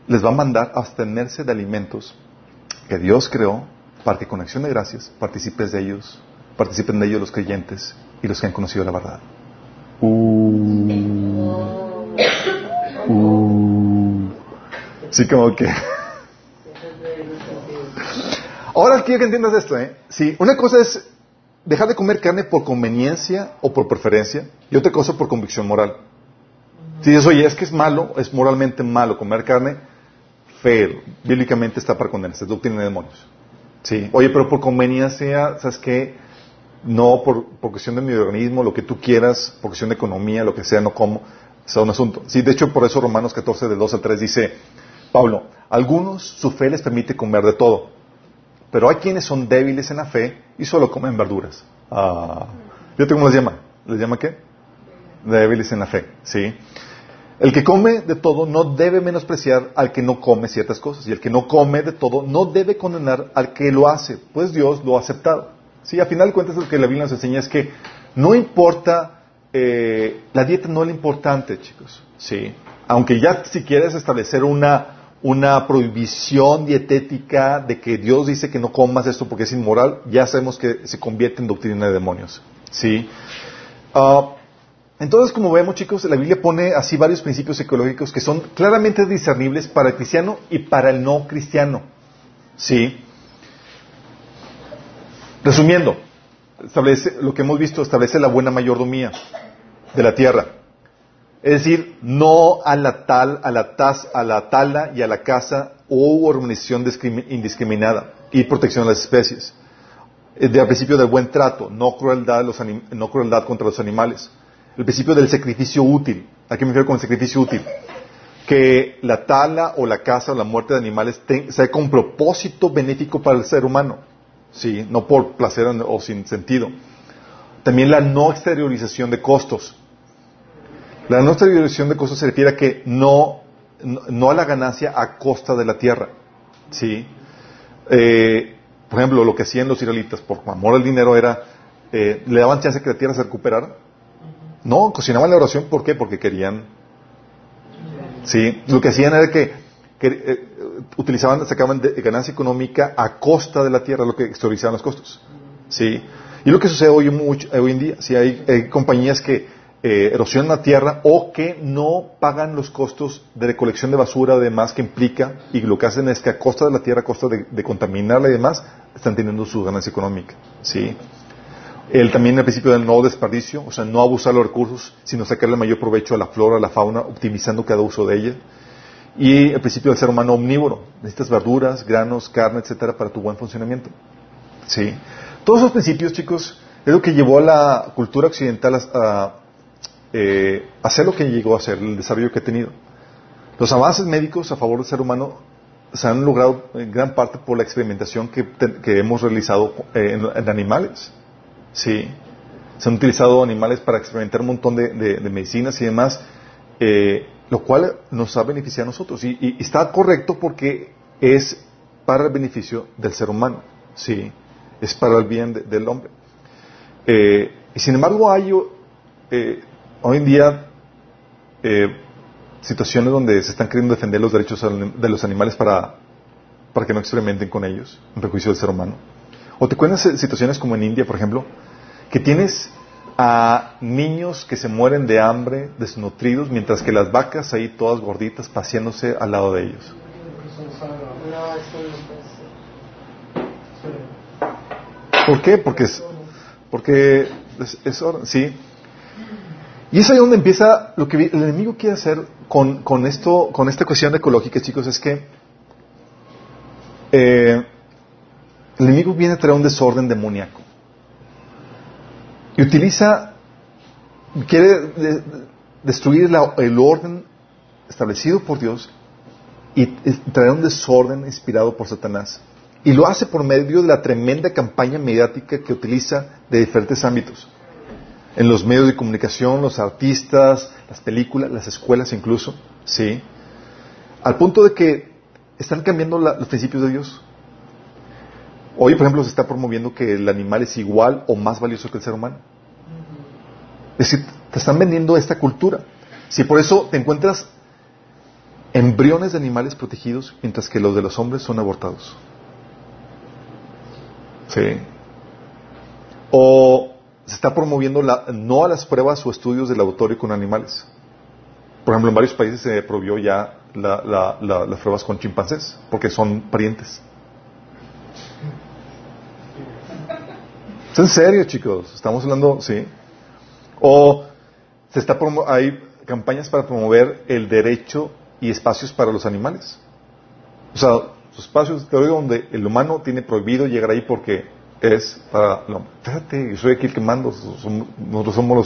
les va a mandar a abstenerse de alimentos que Dios creó para que con acción de gracias participes de ellos, participen de ellos los creyentes y los que han conocido la verdad. Uh, uh. sí, como que... Ahora quiero que entiendas esto, ¿eh? Sí, una cosa es dejar de comer carne por conveniencia o por preferencia y otra cosa por convicción moral. Si dices, oye, es que es malo, es moralmente malo comer carne, feo, bíblicamente está para condenarse, es doctrina de demonios. Sí, oye, pero por conveniencia, ¿sabes qué? No, por, por cuestión de mi organismo, lo que tú quieras, por cuestión de economía, lo que sea, no como, es un asunto. Sí, de hecho, por eso Romanos 14, de 2 al 3 dice, Pablo, algunos su fe les permite comer de todo, pero hay quienes son débiles en la fe y solo comen verduras. Ah, ¿Yo cómo les llama? ¿Les llama qué? Débiles en la fe, ¿sí? El que come de todo no debe menospreciar al que no come ciertas cosas. Y el que no come de todo no debe condenar al que lo hace, pues Dios lo ha aceptado. Sí, al final de cuentas lo que la Biblia nos enseña es que no importa, eh, la dieta no es lo importante, chicos. Sí. Aunque ya si quieres establecer una, una prohibición dietética de que Dios dice que no comas esto porque es inmoral, ya sabemos que se convierte en doctrina de demonios. Sí. Ah, entonces, como vemos, chicos, la Biblia pone así varios principios ecológicos que son claramente discernibles para el cristiano y para el no cristiano. ¿Sí? Resumiendo, establece, lo que hemos visto establece la buena mayordomía de la tierra. Es decir, no a la tal, a la tas, a la tala y a la caza o organización indiscriminada y protección de las especies. Del principio del buen trato, no crueldad, los no crueldad contra los animales el principio del sacrificio útil. ¿A qué me refiero con el sacrificio útil? Que la tala o la caza o la muerte de animales sea con propósito benéfico para el ser humano, ¿sí? no por placer o sin sentido. También la no exteriorización de costos. La no exteriorización de costos se refiere a que no, no, a la ganancia a costa de la tierra. ¿sí? Eh, por ejemplo, lo que hacían los israelitas por amor al dinero era, eh, le daban chance que la tierra se recuperara no, cocinaban la oración, ¿por qué? Porque querían. Sí, lo que hacían era que, eh, utilizaban, sacaban de, ganancia económica a costa de la tierra, lo que exteriorizaban los costos. Sí, y lo que sucede hoy, mucho, hoy en día, si hay, compañías que eh, erosionan la tierra o que no pagan los costos de recolección de basura, además que implica, y lo que hacen es que a costa de la tierra, a costa de, de contaminarla y demás, están teniendo su ganancia económica. Sí. El, también el principio del no desperdicio, o sea, no abusar los recursos, sino sacarle mayor provecho a la flora, a la fauna, optimizando cada uso de ella. Y el principio del ser humano omnívoro. Necesitas verduras, granos, carne, etcétera, para tu buen funcionamiento. ¿Sí? Todos esos principios, chicos, es lo que llevó a la cultura occidental a, eh, hacer lo que llegó a hacer, el desarrollo que ha tenido. Los avances médicos a favor del ser humano se han logrado en gran parte por la experimentación que, hemos realizado eh, en animales. Sí. Se han utilizado animales para experimentar un montón de, medicinas y demás, eh, lo cual nos ha beneficiado a nosotros. Y, está correcto porque es para el beneficio del ser humano. Sí. Es para el bien del hombre. Eh, y sin embargo, hay eh, hoy en día situaciones donde se están queriendo defender los derechos de los animales para, para que no experimenten con ellos, en prejuicio del ser humano. O te cuentas situaciones como en India, por ejemplo, que tienes a niños que se mueren de hambre, desnutridos, mientras que las vacas ahí todas gorditas paseándose al lado de ellos. ¿Por qué? Porque es, porque es, sí. Y es ahí donde empieza lo que el enemigo quiere hacer con, con esto, con esta cuestión ecológica, chicos, es que eh, el enemigo viene a traer un desorden demoníaco. Y utiliza, quiere destruir el orden establecido por Dios y traer un desorden inspirado por Satanás. Y lo hace por medio de la tremenda campaña mediática que utiliza de diferentes ámbitos. En los medios de comunicación, los artistas, las películas, las escuelas incluso, ¿sí? Al punto de que están cambiando los principios de Dios. Hoy, por ejemplo, se está promoviendo que el animal es igual o más valioso que el ser humano. Es decir, te están vendiendo esta cultura. Si por eso te encuentras embriones de animales protegidos, mientras que los de los hombres son abortados. Sí. O se está promoviendo la- no a las pruebas o estudios de laboratorio con animales. Por ejemplo, en varios países se prohibió ya la- la- la- las pruebas con chimpancés, porque son parientes. En serio, chicos. Estamos hablando, sí. O se está promo- hay campañas para promover el derecho y espacios para los animales. O sea, espacios donde el humano tiene prohibido llegar ahí porque es para el hombre. Fíjate, yo soy aquí el que mando, nosotros somos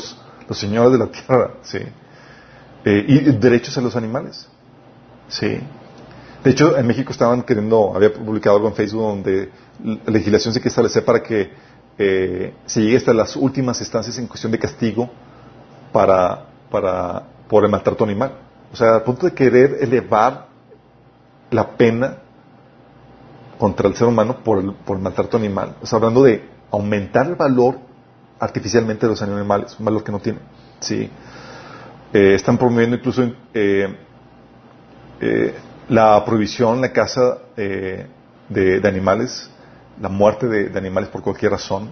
los, señores de la tierra, sí. Eh, y derechos a los animales, sí. De hecho, en México estaban queriendo, había publicado algo en Facebook donde la legislación se quiere establecer para que eh, se llegue hasta las últimas instancias en cuestión de castigo para, para, por el maltrato animal. O sea, al punto de querer elevar la pena contra el ser humano por el, por el maltrato animal. O sea, hablando de aumentar el valor artificialmente de los animales, un valor que no tienen. Sí. Eh, están promoviendo incluso eh, eh, la prohibición, la caza de animales, la muerte de, animales por cualquier razón.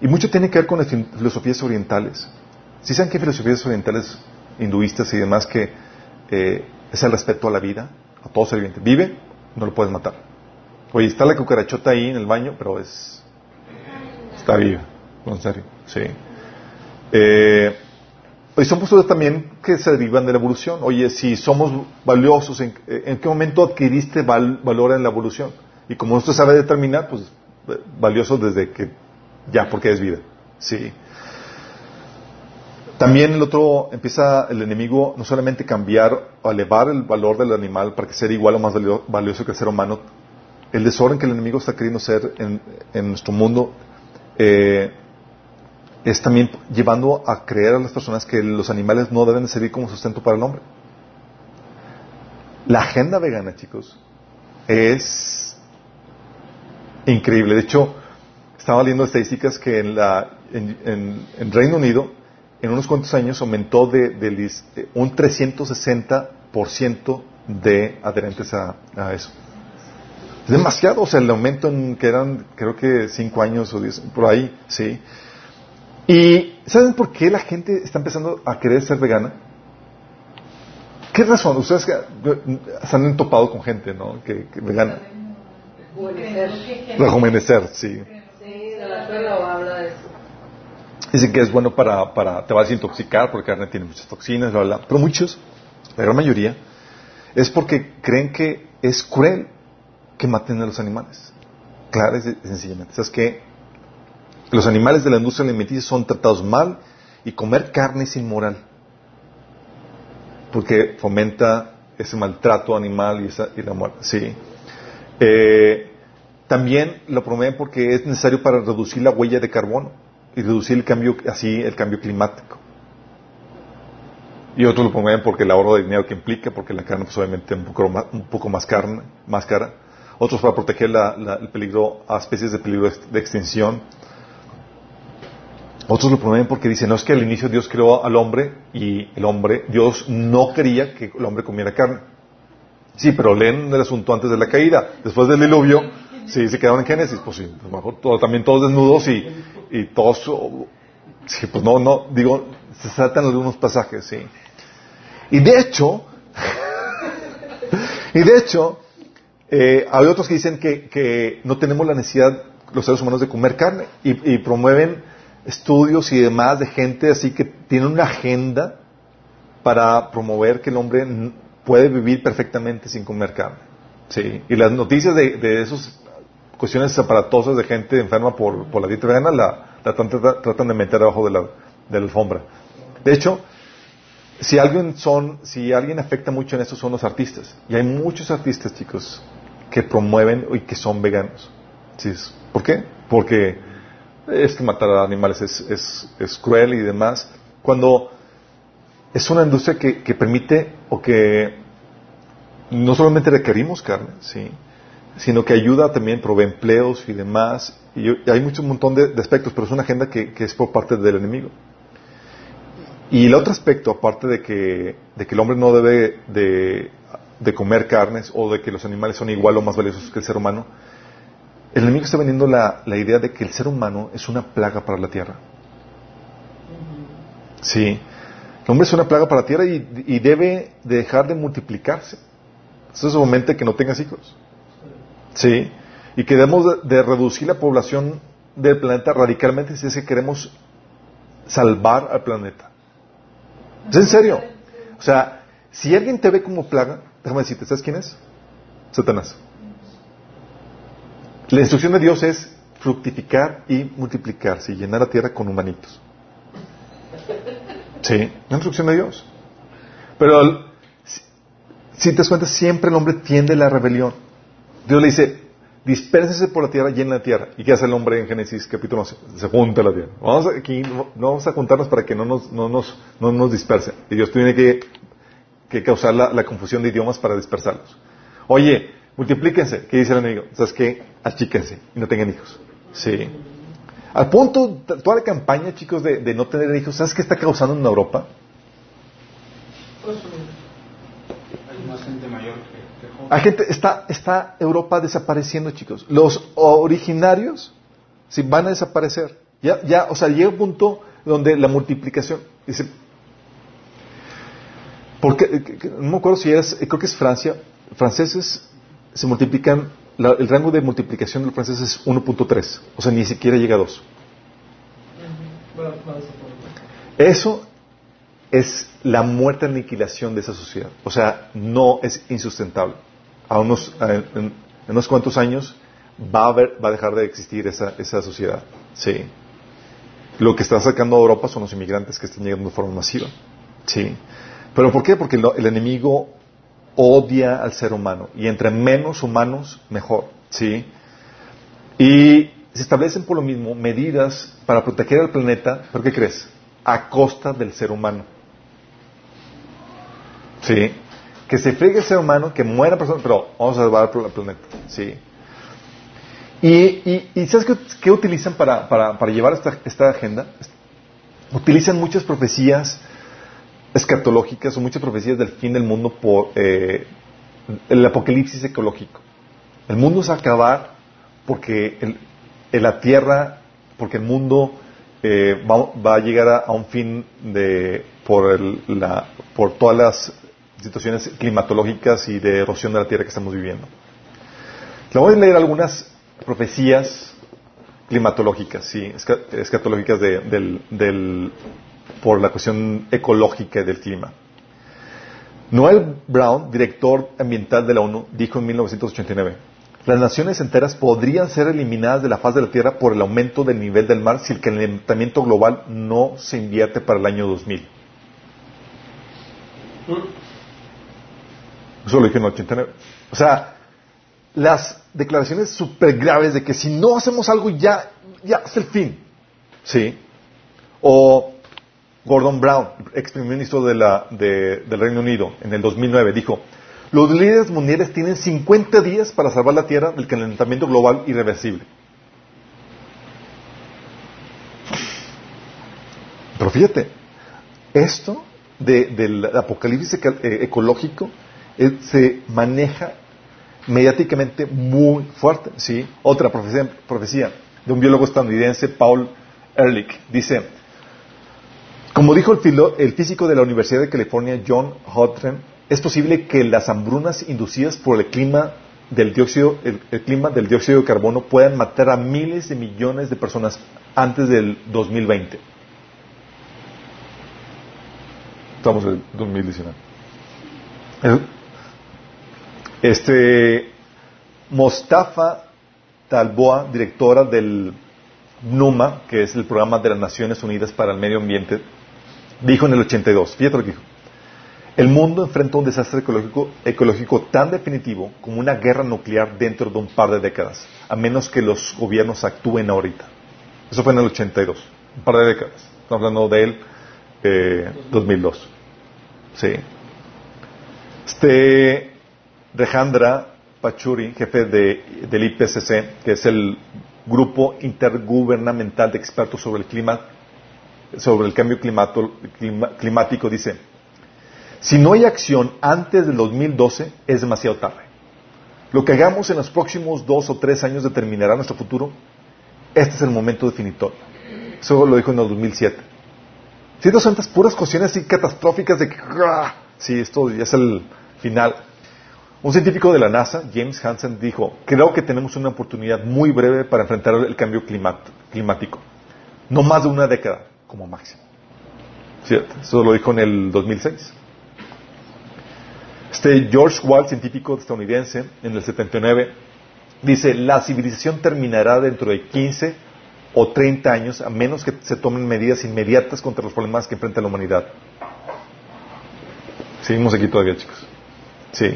Y mucho tiene que ver con las filosofías orientales. ¿Sí saben hay filosofías orientales hinduistas y demás que eh, es el respeto a la vida, a todo ser viviente? Vive, no lo puedes matar. Oye, está la cucarachota ahí en el baño, pero es está viva, en serio, sí. Eh, y son posturas también que se derivan de la evolución. Oye, si somos valiosos, ¿en, en qué momento adquiriste val- valor en la evolución? Y como esto sabe determinar, pues valioso desde que ya, porque es vida. Sí. También el otro empieza el enemigo no solamente cambiar o elevar el valor del animal para que sea igual o más valio- valioso que el ser humano, el desorden que el enemigo está queriendo hacer en, en nuestro mundo eh, es también llevando a creer a las personas que los animales no deben de servir como sustento para el hombre. La agenda vegana, chicos, es increíble. De hecho, estaba leyendo estadísticas que en, la, en, Reino Unido, en unos cuantos años, aumentó de, de un 360% de adherentes a, eso. Es demasiado, o sea, el aumento en que eran, creo que 5 años o 10, por ahí, sí. ¿Y saben por qué la gente está empezando a querer ser vegana? ¿Qué razón? Ustedes se han topado con gente, ¿no? Que vegana. Rejuvenecer, sí. Sí, la habla de eso. Dicen que es bueno para, para te vas a desintoxicar porque la carne tiene muchas toxinas, bla, bla. Pero muchos, la gran mayoría, es porque creen que es cruel que maten a los animales. Claro y sencillamente. ¿Sabes que Los animales de la industria alimenticia son tratados mal y comer carne es inmoral. Porque fomenta ese maltrato animal y, esa, y la muerte. Sí. Eh, también lo promueven porque es necesario para reducir la huella de carbono y reducir el cambio, así el cambio climático. Y otros lo promueven porque el ahorro de dinero que implica, porque la carne pues obviamente un poco más, un poco más, carne, más cara. Otros para proteger la- la- el peligro a especies de peligro de extinción. Otros lo promueven porque dicen, no es que al inicio Dios creó al hombre y el hombre, Dios no quería que el hombre comiera carne. Sí, pero leen el asunto antes de la caída. Después del diluvio, sí, se quedaron en Génesis. Pues sí, a lo mejor también todos desnudos y, y todos... Sí, pues no, no, digo, se saltan algunos pasajes, sí. Y de hecho, y de hecho, eh, hay otros que dicen que, que no tenemos la necesidad, los seres humanos, de comer carne y, y promueven estudios y demás de gente así que tiene una agenda para promover que el hombre puede vivir perfectamente sin comer carne. Sí. Y las noticias de, de esas cuestiones aparatosas de gente enferma por, por la dieta vegana la, la tan- trata- tratan de meter abajo de la, de la alfombra. De hecho, si alguien son, si alguien afecta mucho en esto son los artistas. Y hay muchos artistas, chicos, que promueven y que son veganos. ¿Sí? ¿Por qué? Porque es que matar a animales es, es, es cruel y demás. Cuando es una industria que, que, permite o que no solamente requerimos carne, ¿sí? sino que ayuda también, provee empleos y demás. Y, hay mucho, un montón de, de aspectos, pero es una agenda que, que, es por parte del enemigo. Y el otro aspecto, aparte de que, de que el hombre no debe de, de, comer carnes o de que los animales son igual o más valiosos que el ser humano, el enemigo está vendiendo la, la idea de que el ser humano es una plaga para la tierra. Sí. El hombre es una plaga para la tierra y, y debe de dejar de multiplicarse. Eso es el momento que no tengas hijos. Sí. Y que debemos de, reducir la población del planeta radicalmente si es que queremos salvar al planeta. ¿Es en serio? O sea, si alguien te ve como plaga, déjame decirte, ¿sabes quién es? Satanás. La instrucción de Dios es fructificar y multiplicarse y llenar la tierra con humanitos. Sí, la instrucción de Dios. Pero si te das cuenta, siempre el hombre tiende la rebelión. Dios le dice, dispérsese por la tierra, llena la tierra. ¿Y qué hace el hombre en Génesis capítulo 11? Se junta la tierra. Vamos aquí, no vamos a juntarnos para que no nos, no nos, no nos disperse. Y Dios tiene que, que causar la, confusión de idiomas para dispersarlos. Oye, multiplíquense. ¿Qué dice el enemigo? ¿Sabes qué? Achíquense y no tengan hijos. Sí. Al punto, toda la campaña, chicos, de, de no tener hijos, ¿sabes qué está causando en Europa? Hay más gente mayor Hay gente, está, está Europa desapareciendo, chicos. Los originarios, sí, van a desaparecer. Ya, ya, o sea, llega un punto donde la multiplicación, dice, porque, no me acuerdo si es, creo que es Francia, franceses se multiplican, la, el rango de multiplicación de los franceses es 1.3, o sea, ni siquiera llega a 2. Eso es la muerte aniquilación de esa sociedad. O sea, no es insustentable. A unos, en, unos cuantos años va a, haber, va a dejar de existir esa, esa sociedad. Sí. Lo que está sacando a Europa son los inmigrantes que están llegando de forma masiva. Sí. ¿Pero por qué? Porque el, el enemigo odia al ser humano. Y entre menos humanos, mejor. ¿Sí? Y se establecen por lo mismo medidas para proteger al planeta, ¿pero qué crees? A costa del ser humano. ¿Sí? Que se friegue el ser humano, que muera personas, pero vamos a salvar al planeta. ¿Sí? Y, y, y ¿sabes qué, utilizan para, para, para llevar esta, esta, agenda? Utilizan muchas profecías escatológicas o muchas profecías del fin del mundo por eh, el apocalipsis ecológico. El mundo se va a acabar porque el, la tierra, porque el mundo eh, va, va, a llegar a, a, un fin de, por, el, la, por todas las situaciones climatológicas y de erosión de la tierra que estamos viviendo. Le voy a leer algunas profecías climatológicas, sí, escatológicas de, del, del, por la cuestión ecológica del clima. Noel Brown, director ambiental de la ONU, dijo en 1989, las naciones enteras podrían ser eliminadas de la faz de la Tierra por el aumento del nivel del mar si el calentamiento global no se invierte para el año 2000. Eso lo dije en el 89. O sea, las declaraciones súper graves de que si no hacemos algo ya, ya es el fin. ¿Sí? O Gordon Brown, ex primer ministro de la, de, del Reino Unido, en el 2009, dijo, los líderes mundiales tienen 50 días para salvar la Tierra del calentamiento global irreversible. Pero fíjate, esto de, del apocalipsis ecológico eh, se maneja mediáticamente muy fuerte. ¿sí? Otra profecía, de un biólogo estadounidense, Paul Ehrlich, dice, como dijo el, filo, el, físico de la Universidad de California, John Hotren, es posible que las hambrunas inducidas por el clima del dióxido, el, clima del dióxido de carbono puedan matar a miles de millones de personas antes del 2020. Estamos en 2019. Este Mostafa Talboa, directora del NUMA, que es el programa de las Naciones Unidas para el Medio Ambiente, dijo en el 82, fíjate lo que dijo, El mundo enfrenta un desastre ecológico, tan definitivo como una guerra nuclear dentro de un par de décadas, a menos que los gobiernos actúen ahorita. Eso fue en el 82, un par de décadas. Estamos hablando del eh, 2002. Sí. Este Rejandra Pachuri, jefe de, del IPCC, que es el Grupo Intergubernamental de Expertos sobre el Clima, sobre el Cambio Climático, dice, si no hay acción antes del 2012, es demasiado tarde. Lo que hagamos en los próximos dos o tres años determinará nuestro futuro. Este es el momento definitorio. Eso lo dijo en el 2007. Si son estas puras cuestiones así catastróficas de que, sí, esto ya es el final. Un científico de la NASA, James Hansen, dijo, creo que tenemos una oportunidad muy breve para enfrentar el cambio climático. No más de una década, como máximo. ¿Cierto? Eso lo dijo en el 2006. Este George Wall, científico estadounidense, en el 79, dice, la civilización terminará dentro de 15 o 30 años a menos que se tomen medidas inmediatas contra los problemas que enfrenta la humanidad. Seguimos aquí todavía, chicos. Sí.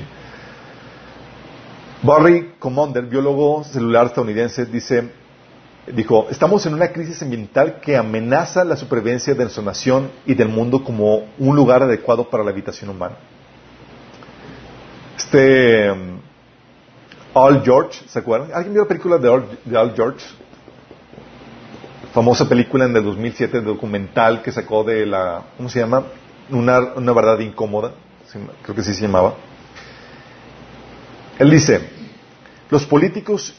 Barry Commander, biólogo celular estadounidense, dice, dijo, estamos en una crisis ambiental que amenaza la supervivencia de nuestra nación y del mundo como un lugar adecuado para la habitación humana. Este um, Al George, ¿se acuerdan? ¿Alguien vio la película de Al, de George? Famosa película en el 2007, documental que sacó de la, ¿cómo se llama? Una, una verdad incómoda, creo que sí se llamaba. Él dice, los políticos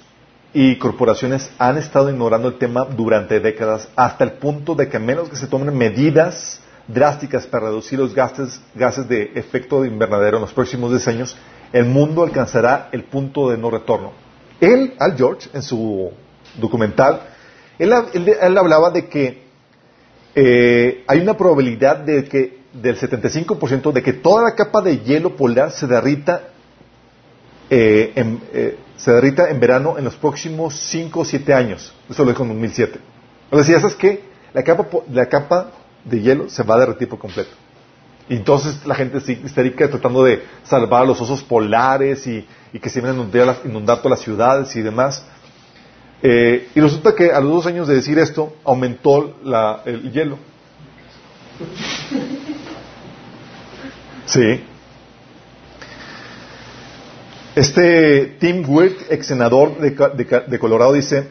y corporaciones han estado ignorando el tema durante décadas hasta el punto de que a menos que se tomen medidas drásticas para reducir los gases, gases de efecto de invernadero en los próximos 10 años, el mundo alcanzará el punto de no retorno. Él, Al George, en su documental, él, él- él hablaba de que eh, hay una probabilidad de que del 75% de que toda la capa de hielo polar se derrita eh, en, eh, se derrita en verano en los próximos 5 o 7 años. Eso lo dijo en 2007. O sea, ¿sabes qué? La capa, la capa de hielo se va a derretir por completo. Y entonces la gente sí- histérica tratando de salvar a los osos polares y, que se iban a inundar, inundar todas las ciudades y demás. Eh, y resulta que a los dos años de decir esto, aumentó la- el hielo. Sí. Este Tim Wirt, ex senador de, de de Colorado, dice,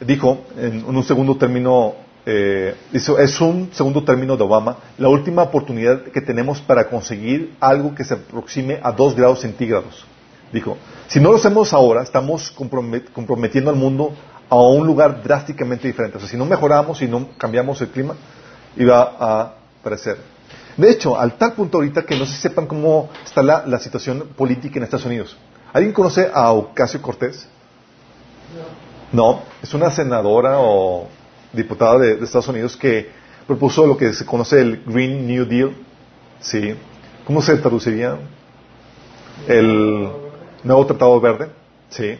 dijo en, un segundo término, eh, es un segundo término de Obama, la última oportunidad que tenemos para conseguir algo que se aproxime a dos grados centígrados. Dijo, si no lo hacemos ahora, estamos compromet- comprometiendo al mundo a un lugar drásticamente diferente. O sea, si no mejoramos, si no cambiamos el clima, iba a parecer. De hecho, al tal punto ahorita que no se sepan cómo está la situación política en Estados Unidos. ¿Alguien conoce a Ocasio Cortés? No, es una senadora o diputada de, Estados Unidos que propuso lo que se conoce el Green New Deal. Sí. ¿Cómo se traduciría? El nuevo Tratado Verde. Sí.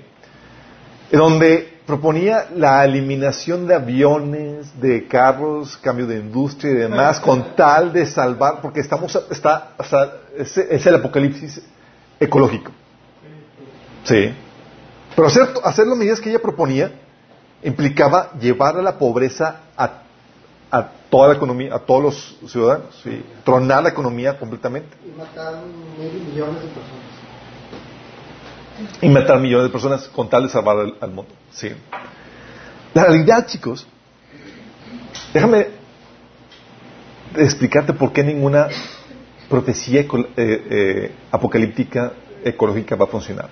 Donde proponía la eliminación de aviones, de carros, cambio de industria y demás, con tal de salvar, porque estamos, está, sea, es, es el apocalipsis ecológico. Sí. Pero hacer, hacer las medidas que ella proponía implicaba llevar a la pobreza a, a toda la economía, a todos los ciudadanos, ¿sí? tronar la economía completamente y matar mil millones de personas. y matar millones de personas con tal de salvar al, al mundo. Sí. La realidad, chicos, déjame explicarte por qué ninguna profecía eco- eh, eh, apocalíptica ecológica va a funcionar.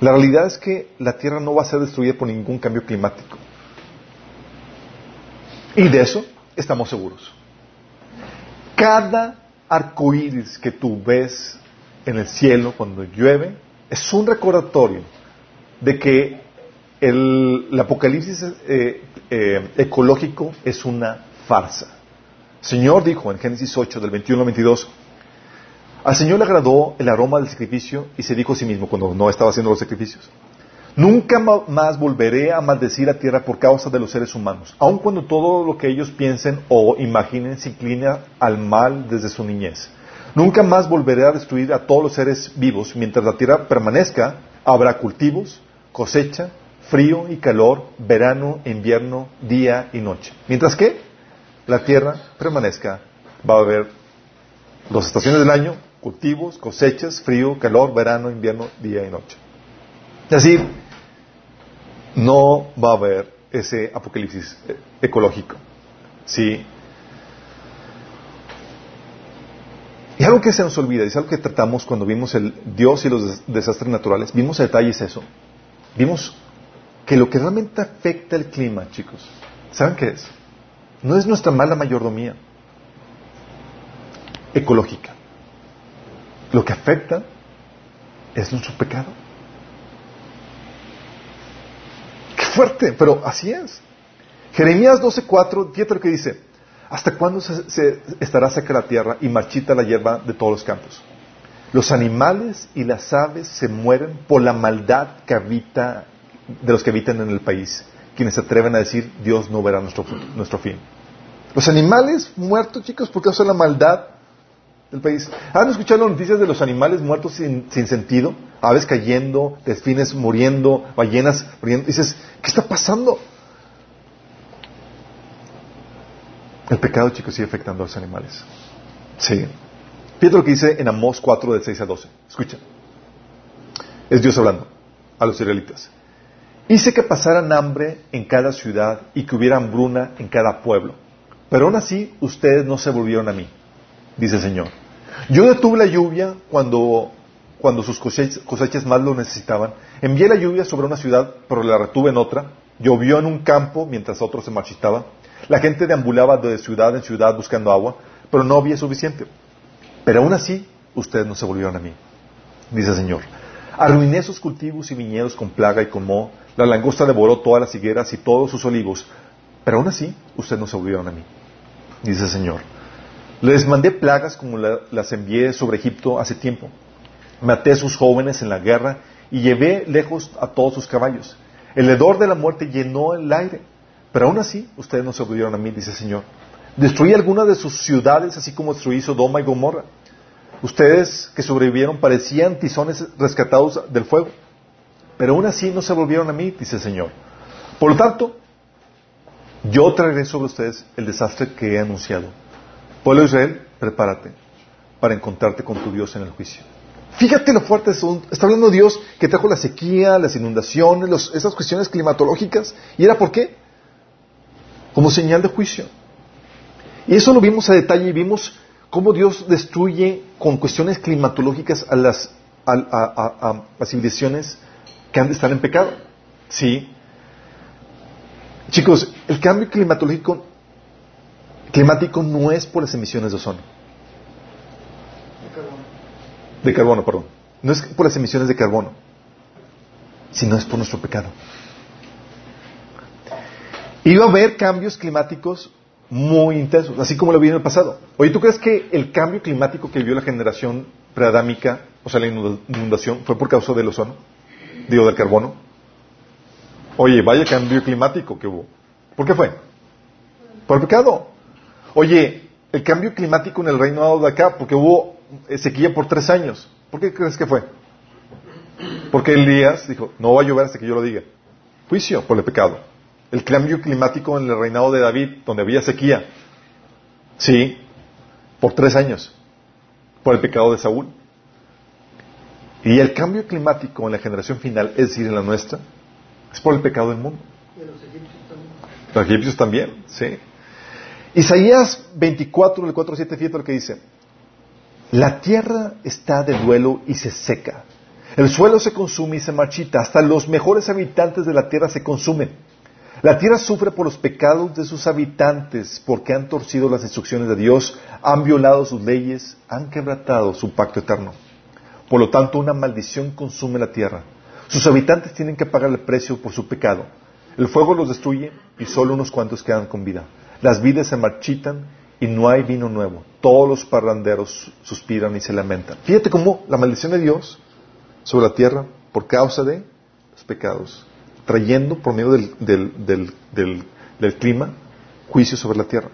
La realidad es que la Tierra no va a ser destruida por ningún cambio climático. Y de eso estamos seguros. Cada arco iris que tú ves en el cielo cuando llueve es un recordatorio de que el, apocalipsis eh, eh, ecológico es una farsa. Señor dijo en Génesis 8, del 21 al 22, al Señor le agradó el aroma del sacrificio y se dijo a sí mismo cuando no estaba haciendo los sacrificios, nunca más volveré a maldecir la tierra por causa de los seres humanos, aun cuando todo lo que ellos piensen o imaginen se inclina al mal desde su niñez. Nunca más volveré a destruir a todos los seres vivos. Mientras la tierra permanezca, habrá cultivos, cosecha, frío y calor, verano, invierno, día y noche. Mientras que la tierra permanezca, va a haber dos estaciones del año, cultivos, cosechas, frío, calor, verano, invierno, día y noche. Es decir, no va a haber ese apocalipsis eh, ecológico. Sí. Y algo que se nos olvida, es algo que tratamos cuando vimos el Dios y los des- desastres naturales, vimos a detalles eso. Vimos que lo que realmente afecta el clima, chicos, ¿saben qué es? No es nuestra mala mayordomía ecológica. Lo que afecta es nuestro pecado. Qué fuerte, pero así es. Jeremías 12:4, fíjate lo que dice. ¿Hasta cuándo se, estará seca la tierra y marchita la hierba de todos los campos? Los animales y las aves se mueren por la maldad que habita de los que habitan en el país, quienes se atreven a decir Dios no verá nuestro, nuestro fin. Los animales muertos, chicos, por causa la maldad del país. ¿Han escuchado las noticias de los animales muertos sin, sin sentido? Aves cayendo, delfines muriendo, ballenas muriendo. Dices, ¿qué está pasando? El pecado, chicos, sigue afectando a los animales. Sí. Fíjate lo que dice en Amós 4, del 6 a 12. Escucha. Es Dios hablando a los israelitas. Hice que pasaran hambre en cada ciudad y que hubiera hambruna en cada pueblo. Pero aún así, ustedes no se volvieron a mí, dice Señor. Yo detuve la lluvia cuando, cuando sus cosechas, más lo necesitaban. Envié la lluvia sobre una ciudad, pero la retuve en otra. Llovió en un campo mientras otro se marchitaba. La gente deambulaba de ciudad en ciudad buscando agua, pero no había suficiente. Pero aún así, ustedes no se volvieron a mí, dice Señor. Arruiné sus cultivos y viñedos con plaga y con moho. La langosta devoró todas las higueras y todos sus olivos. Pero aún así, ustedes no se volvieron a mí, dice Señor. Les mandé plagas como la- las envié sobre Egipto hace tiempo. Maté a sus jóvenes en la guerra y llevé lejos a todos sus caballos. El hedor de la muerte llenó el aire. Pero aún así, ustedes no se volvieron a mí, dice el Señor. Destruí algunas de sus ciudades, así como destruí Sodoma y Gomorra. Ustedes que sobrevivieron parecían tizones rescatados del fuego. Pero aún así no se volvieron a mí, dice el Señor. Por lo tanto, yo traeré sobre ustedes el desastre que he anunciado. Pueblo de Israel, prepárate para encontrarte con tu Dios en el juicio. Fíjate lo fuerte es un- está hablando Dios que trajo la sequía, las inundaciones, esas cuestiones climatológicas. ¿Y era por qué? Como señal de juicio. Y eso lo vimos a detalle y vimos cómo Dios destruye con cuestiones climatológicas a las, a, a- a- a que han de estar en pecado. Sí. Chicos, el cambio climatológico climático no es por las emisiones de ozono, de carbono. de carbono, perdón. No es por las emisiones de carbono, sino es por nuestro pecado. Va a haber cambios climáticos muy intensos, así como lo vi en el pasado. Oye, ¿tú crees que el cambio climático que vio la generación preadámica, o sea, la inunda- inundación, fue por causa del ozono? Digo, del carbono. Oye, vaya cambio climático que hubo. ¿Por qué fue? Por el pecado. Oye, el cambio climático en el reino de acá, porque hubo eh, sequía por tres años. ¿Por qué crees que fue? Porque Elías dijo, no va a llover hasta que yo lo diga. Juicio por el pecado. El cambio climático en el reinado de David, donde había sequía. Sí, por tres años. Por el pecado de Saúl. Y el cambio climático en la generación final, es decir, en la nuestra, es por el pecado del mundo. Y de los egipcios también. Los egipcios también, sí. Isaías 24, del 4 al 7, fíjate lo que dice. La tierra está de duelo y se seca. El suelo se consume y se marchita. Hasta los mejores habitantes de la tierra se consumen. La tierra sufre por los pecados de sus habitantes, porque han torcido las instrucciones de Dios, han violado sus leyes, han quebrantado su pacto eterno. Por lo tanto, una maldición consume la tierra. Sus habitantes tienen que pagar el precio por su pecado. El fuego los destruye y solo unos cuantos quedan con vida. Las vidas se marchitan y no hay vino nuevo. Todos los parranderos suspiran y se lamentan. Fíjate cómo la maldición de Dios sobre la tierra por causa de los pecados, trayendo por medio del, del, del, del, del clima juicio sobre la tierra.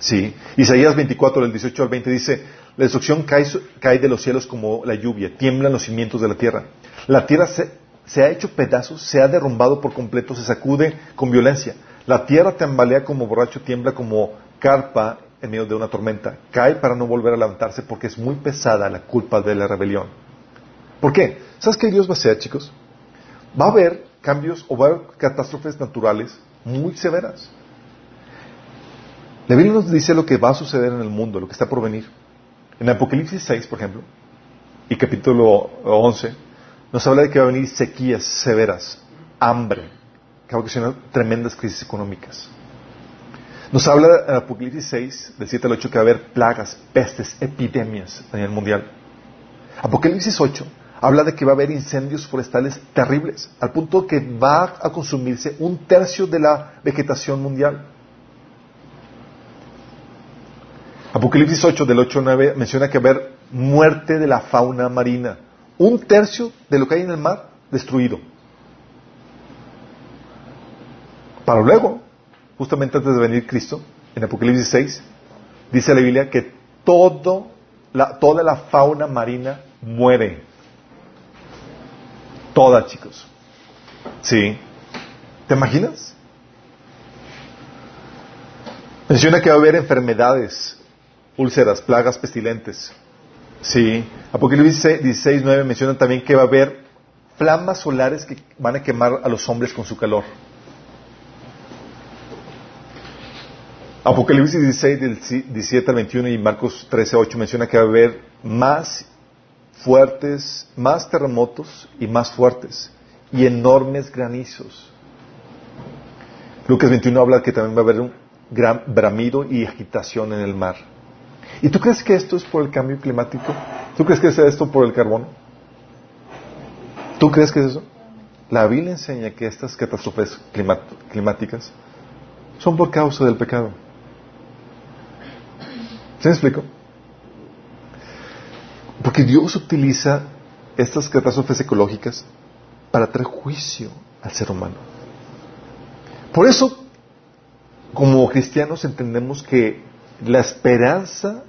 Sí. Isaías 24, del 18 al 20 dice, La destrucción cae, cae de los cielos como la lluvia, tiemblan los cimientos de la tierra. La tierra se, se ha hecho pedazos, se ha derrumbado por completo, se sacude con violencia. La tierra tambalea como borracho, tiembla como carpa en medio de una tormenta. Cae para no volver a levantarse porque es muy pesada la culpa de la rebelión. ¿Por qué? ¿Sabes qué Dios va a hacer, chicos? Va a haber cambios o va a haber catástrofes naturales muy severas. La Biblia nos dice lo que va a suceder en el mundo, lo que está por venir. En Apocalipsis 6, por ejemplo, y capítulo 11, nos habla de que va a venir sequías severas, hambre, que va a ocasionar tremendas crisis económicas. Nos habla en Apocalipsis 6, del 7 al 8, que va a haber plagas, pestes, epidemias a nivel mundial. Apocalipsis 8 habla de que va a haber incendios forestales terribles, al punto que va a consumirse un tercio de la vegetación mundial. Apocalipsis 8, del 8 al 9, menciona que va a haber muerte de la fauna marina. Un tercio de lo que hay en el mar destruido. Para luego, justamente antes de venir Cristo, en Apocalipsis 6, dice la Biblia que todo la, toda la fauna marina muere. Toda, chicos. ¿Sí? ¿Te imaginas? Menciona que va a haber enfermedades, úlceras, plagas pestilentes. Sí. Apocalipsis 16, 9 menciona también que va a haber flamas solares que van a quemar a los hombres con su calor. Apocalipsis 16, del 17 al 21 y Marcos 13, 8 menciona que va a haber más fuertes, más terremotos y más fuertes y enormes granizos. Lucas 21 habla que también va a haber un gran bramido y agitación en el mar. ¿Y tú crees que esto es por el cambio climático? ¿Tú crees que es esto por el carbono? ¿Tú crees que es eso? La Biblia enseña que estas catástrofes climáticas son por causa del pecado. ¿Se me explico? Porque Dios utiliza estas catástrofes ecológicas para traer juicio al ser humano. Por eso, como cristianos entendemos que la esperanza,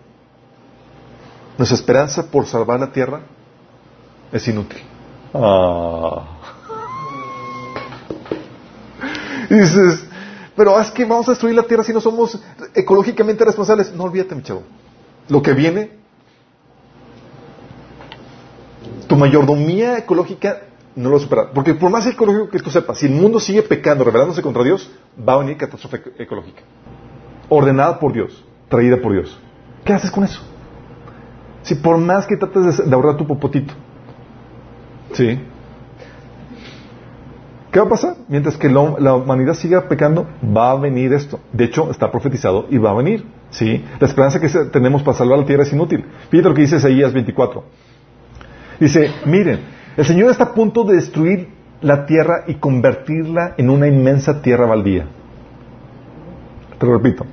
nuestra esperanza por salvar la tierra es inútil. Ah. Y dices, pero es que vamos a destruir la tierra si no somos ecológicamente responsables. No olvídate, mi chavo. Lo que viene, tu mayordomía ecológica no lo supera. Porque por más ecológico que tú sepas, si el mundo sigue pecando, rebelándose contra Dios, va a venir catástrofe ecológica. Ordenada por Dios, traída por Dios. ¿Qué haces con eso? Si por más que trates de ahorrar tu popotito, ¿sí? ¿Qué va a pasar? Mientras que la humanidad siga pecando, va a venir esto. De hecho, está profetizado y va a venir. ¿sí? La esperanza que tenemos para salvar la tierra es inútil. Fíjate lo que dice Isaías 24. Dice, miren, el Señor está a punto de destruir la tierra y convertirla en una inmensa tierra baldía. Te lo repito.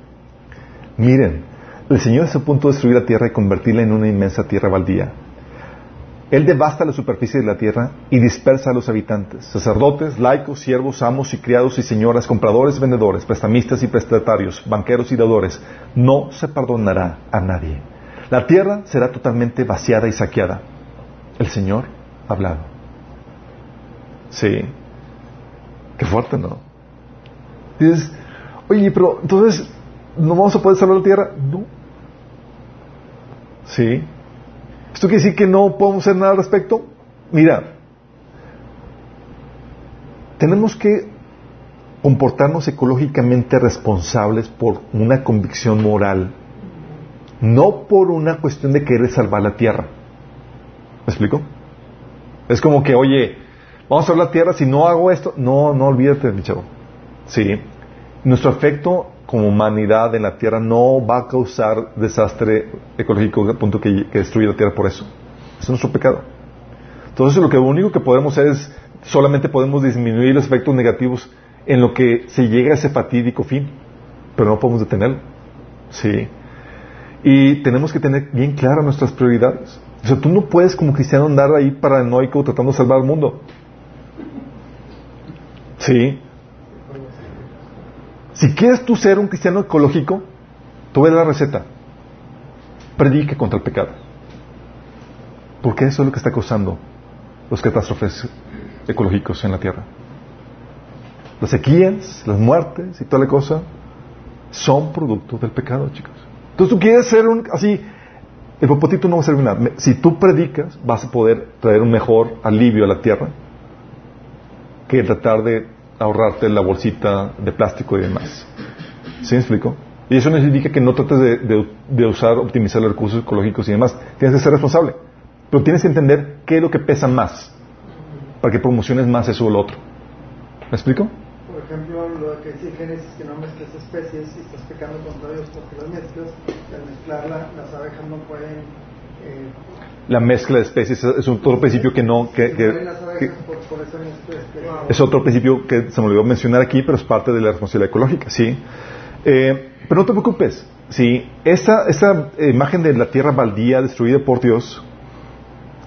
Miren, el Señor está a punto de destruir la tierra y convertirla en una inmensa tierra baldía. Él devasta la superficie de la tierra y dispersa a los habitantes, sacerdotes, laicos, siervos, amos y criados y señoras, compradores, vendedores, prestamistas y prestatarios, banqueros y dadores. No se perdonará a nadie. La tierra será totalmente vaciada y saqueada. El Señor ha hablado. Sí. Qué fuerte, ¿no? Dices, oye, pero entonces, ¿no vamos a poder salvar la tierra? No. Sí. ¿Esto quiere decir que no podemos hacer nada al respecto? Mira, tenemos que comportarnos ecológicamente responsables por una convicción moral, no por una cuestión de querer salvar la tierra. ¿Me explico? Es como que, oye, vamos a salvar la tierra, si no hago esto, no, no olvídate, mi chavo. Sí. Nuestro efecto como humanidad en la tierra no va a causar desastre ecológico punto que, que destruye la tierra por eso. Es nuestro pecado. Entonces lo que único que podemos hacer es solamente podemos disminuir los efectos negativos en lo que se llega a ese fatídico fin, pero no podemos detenerlo. Sí. Y tenemos que tener bien claras nuestras prioridades. O sea, tú no puedes como cristiano andar ahí paranoico tratando de salvar al mundo. Sí. Si quieres tú ser un cristiano ecológico, tú ves la receta. predique contra el pecado. Porque eso es lo que está causando los catástrofes ecológicos en la Tierra. Las sequías, las muertes y toda la cosa son producto del pecado, chicos. Entonces tú quieres ser un, así, el popotito no va a servir nada. Si tú predicas, vas a poder traer un mejor alivio a la tierra que tratar de ahorrarte la bolsita de plástico y demás. ¿Sí me explico? Y eso no significa que no trates de, de usar, optimizar los recursos ecológicos y demás. Tienes que ser responsable. Pero tienes que entender qué es lo que pesa más para que promociones más eso o lo otro. ¿Me explico? Por ejemplo, lo que dice Génesis, que no mezcles especies y estás pecando contra Dios porque las mezclas, al mezclarla, las abejas no pueden... Eh, La mezcla de especies es otro principio que no... Que, es otro principio que se me olvidó mencionar aquí, pero es parte de la responsabilidad ecológica, ¿sí? Eh, pero no te preocupes, ¿sí? Esa, esa imagen de la tierra baldía destruida por Dios,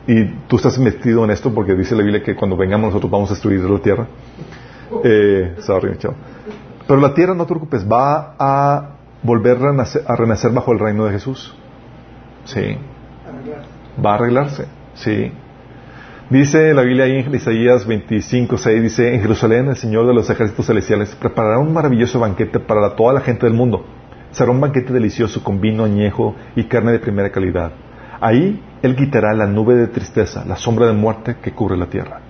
y tú estás metido en esto porque dice la Biblia que cuando vengamos nosotros vamos a destruir la tierra. Eh, sorry, chao. Pero la tierra, no te preocupes, va a volver a renacer, a renacer bajo el reino de Jesús. Sí. Va a arreglarse. Sí. Dice la Biblia ahí en Isaías 25, 6, dice, en Jerusalén el Señor de los ejércitos celestiales preparará un maravilloso banquete para toda la gente del mundo. Será un banquete delicioso con vino añejo y carne de primera calidad. Ahí Él quitará la nube de tristeza, la sombra de muerte que cubre la tierra.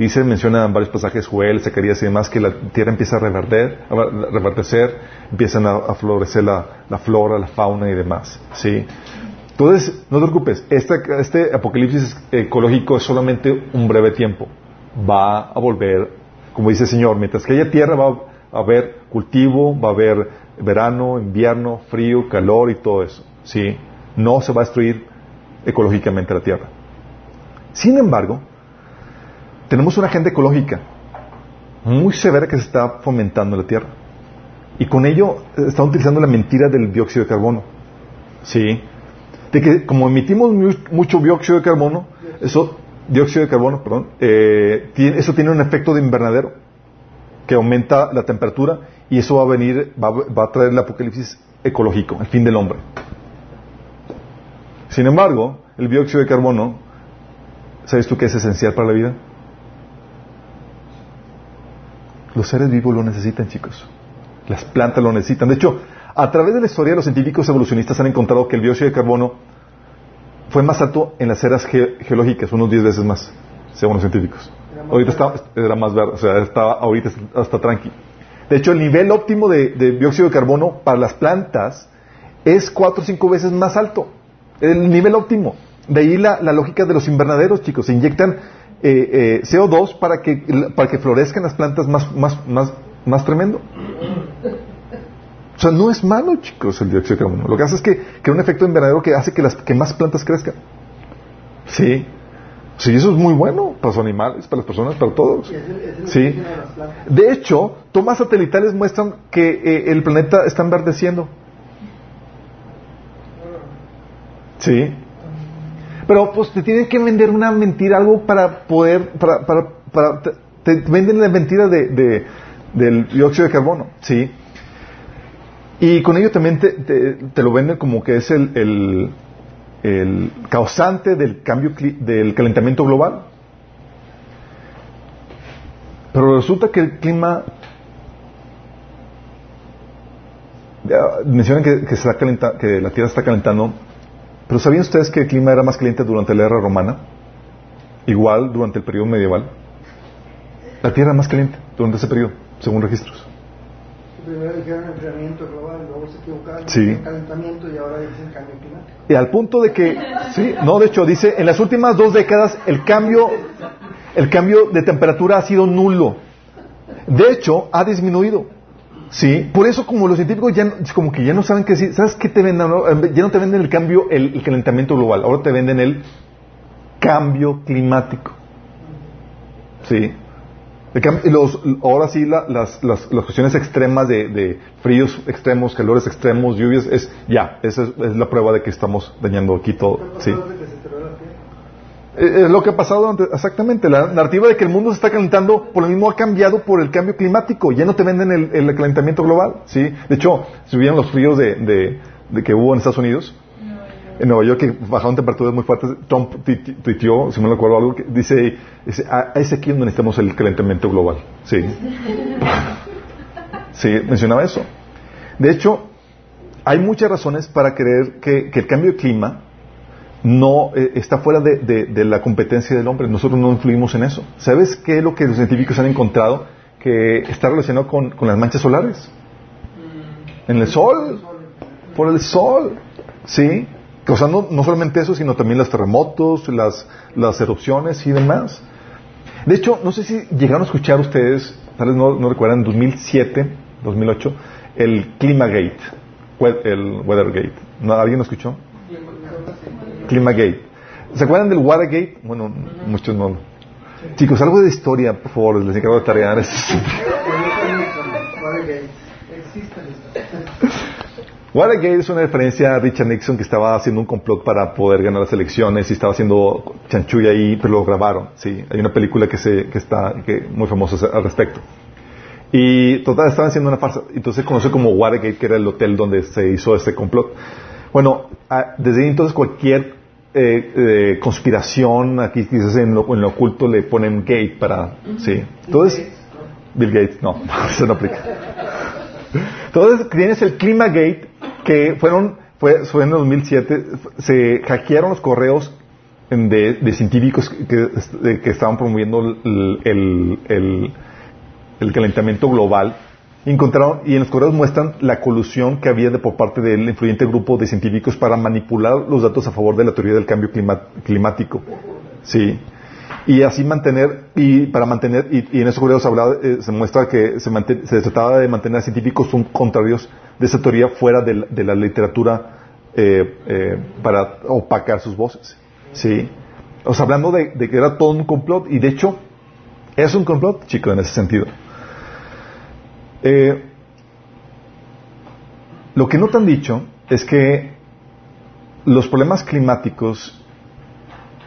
Y se menciona en varios pasajes, Joel, Zacarías y demás, que la tierra empieza a reverdecer, empiezan a, florecer la flora, la fauna y demás. ¿sí? Entonces, no te preocupes, este, este apocalipsis ecológico es solamente un breve tiempo. Va a volver, como dice el Señor, mientras que haya tierra va a haber cultivo, va a haber verano, invierno, frío, calor y todo eso. ¿sí? No se va a destruir ecológicamente la tierra. Sin embargo, tenemos una agenda ecológica muy severa que se está fomentando en la tierra. Y con ello están utilizando la mentira del dióxido de carbono. ¿Sí? De que como emitimos mu- mucho dióxido de carbono, eso, dióxido de carbono, perdón, eh, tiene- eso tiene un efecto de invernadero que aumenta la temperatura y eso va a venir, va a traer el apocalipsis ecológico, el fin del hombre. Sin embargo, el dióxido de carbono, ¿sabes tú que es esencial para la vida? Los seres vivos lo necesitan, chicos. Las plantas lo necesitan. De hecho, a través de la historia, los científicos evolucionistas han encontrado que el dióxido de carbono fue más alto en las eras ge- geológicas, unos 10 veces más, según los científicos. Ahorita está, era más verde, o sea, está, ahorita hasta tranqui. De hecho, el nivel óptimo de, de dióxido de carbono para las plantas es 4 o 5 veces más alto. El nivel óptimo. De ahí la, la lógica de los invernaderos, chicos. Se inyectan eh, eh, CO2 para que, para que florezcan las plantas más, más, más, más tremendo. O sea, no es malo, chicos, el dióxido de carbono. Lo que hace es que crea un efecto invernadero que hace que, las, que más plantas crezcan. Sí. Sí, eso es muy bueno para los animales, para las personas, para todos. Sí. De hecho, tomas satelitales muestran que eh, el planeta está enverdeciendo. Sí. Pero pues te tienen que vender una mentira, algo para poder, para, para, para- te, te venden la mentira de, de- del dióxido de carbono, sí. Y con ello también te, lo venden como que es el, causante del cambio del calentamiento global. Pero resulta que el clima mencionan que, que se está calenta- que la Tierra está calentando, pero ¿sabían ustedes que el clima era más caliente durante la era romana? Igual durante el periodo medieval. La Tierra era más caliente durante ese periodo, según registros. Primero dijeron enfriamiento global, luego se equivocaron, Sí. calentamiento y ahora dicen cambio climático. Y al punto de que, sí, no, de hecho, dice, en las últimas dos décadas el cambio, el cambio de temperatura ha sido nulo. De hecho, ha disminuido. Sí, por eso como los científicos ya no- como que ya no saben qué decir, ¿sabes qué te venden? Ya no te venden el cambio, el, el calentamiento global, ahora te venden el cambio climático. Sí. Los, ahora sí la- las, las, las cuestiones extremas de, de fríos extremos, calores extremos, lluvias, es ya, esa es, es la prueba de que estamos dañando aquí todo. ¿Qué Sí. Tierra? Eh, Es lo que ha pasado ante- exactamente. La narrativa de que el mundo se está calentando por lo mismo ha cambiado por el cambio climático. Ya no te venden el, el calentamiento global. ¿sí? De hecho, si vieron los fríos de, de- de que hubo en Estados Unidos, en Nueva York que bajaron temperaturas muy fuertes, Trump tuit- tuiteó, si me lo recuerdo algo, que dice, dice "Ah, es aquí donde necesitamos el calentamiento global. Sí. Sí, mencionaba eso. De hecho, hay muchas razones para creer que, que el cambio de clima no eh, está fuera de, de- de la competencia del hombre. Nosotros no influimos en eso. ¿Sabes qué es lo que los científicos han encontrado? Que está relacionado con, con las manchas solares. En el sol. Por el sol. ¿Sí? Causando no solamente eso, sino también los terremotos, las, las erupciones y demás. De hecho, no sé si llegaron a escuchar ustedes, tal vez no, no recuerdan, en 2007, 2008, el Climagate, el Weathergate. ¿No, ¿Alguien lo escuchó? Climagate. ¿Se acuerdan del Watergate? Bueno, muchos no. Chicos, algo de historia, por favor, les encargo de tarea. Watergate. Es una referencia a Richard Nixon que estaba haciendo un complot para poder ganar las elecciones y estaba haciendo chanchulla ahí, pero lo grabaron. Sí, hay una película que se que está que muy famosa al respecto. Y total estaban haciendo una farsa. Entonces se conoce como Watergate, que era el hotel donde se hizo este complot. Bueno, desde ahí entonces cualquier eh, eh, conspiración aquí quizás en lo, en lo oculto le ponen gate para sí. Entonces Bill Gates, no, eso no aplica. Entonces tienes el Climagate que fueron fue, fue en el 2007 se hackearon los correos de, de científicos que, de- que estaban promoviendo el, el- el- el calentamiento global. Encontraron y en los correos muestran la colusión que había de por parte del influyente grupo de científicos para manipular los datos a favor de la teoría del cambio climático. Sí y así mantener y para mantener y, en esos correos hablaba, eh, se muestra que se, manten- se trataba de mantener a científicos contrarios de esa teoría fuera de la, literatura eh, eh, para opacar sus voces. Sí. O sea hablando de, de que era todo un complot y de hecho es un complot chico en ese sentido. Eh, lo que no te han dicho es que los problemas climáticos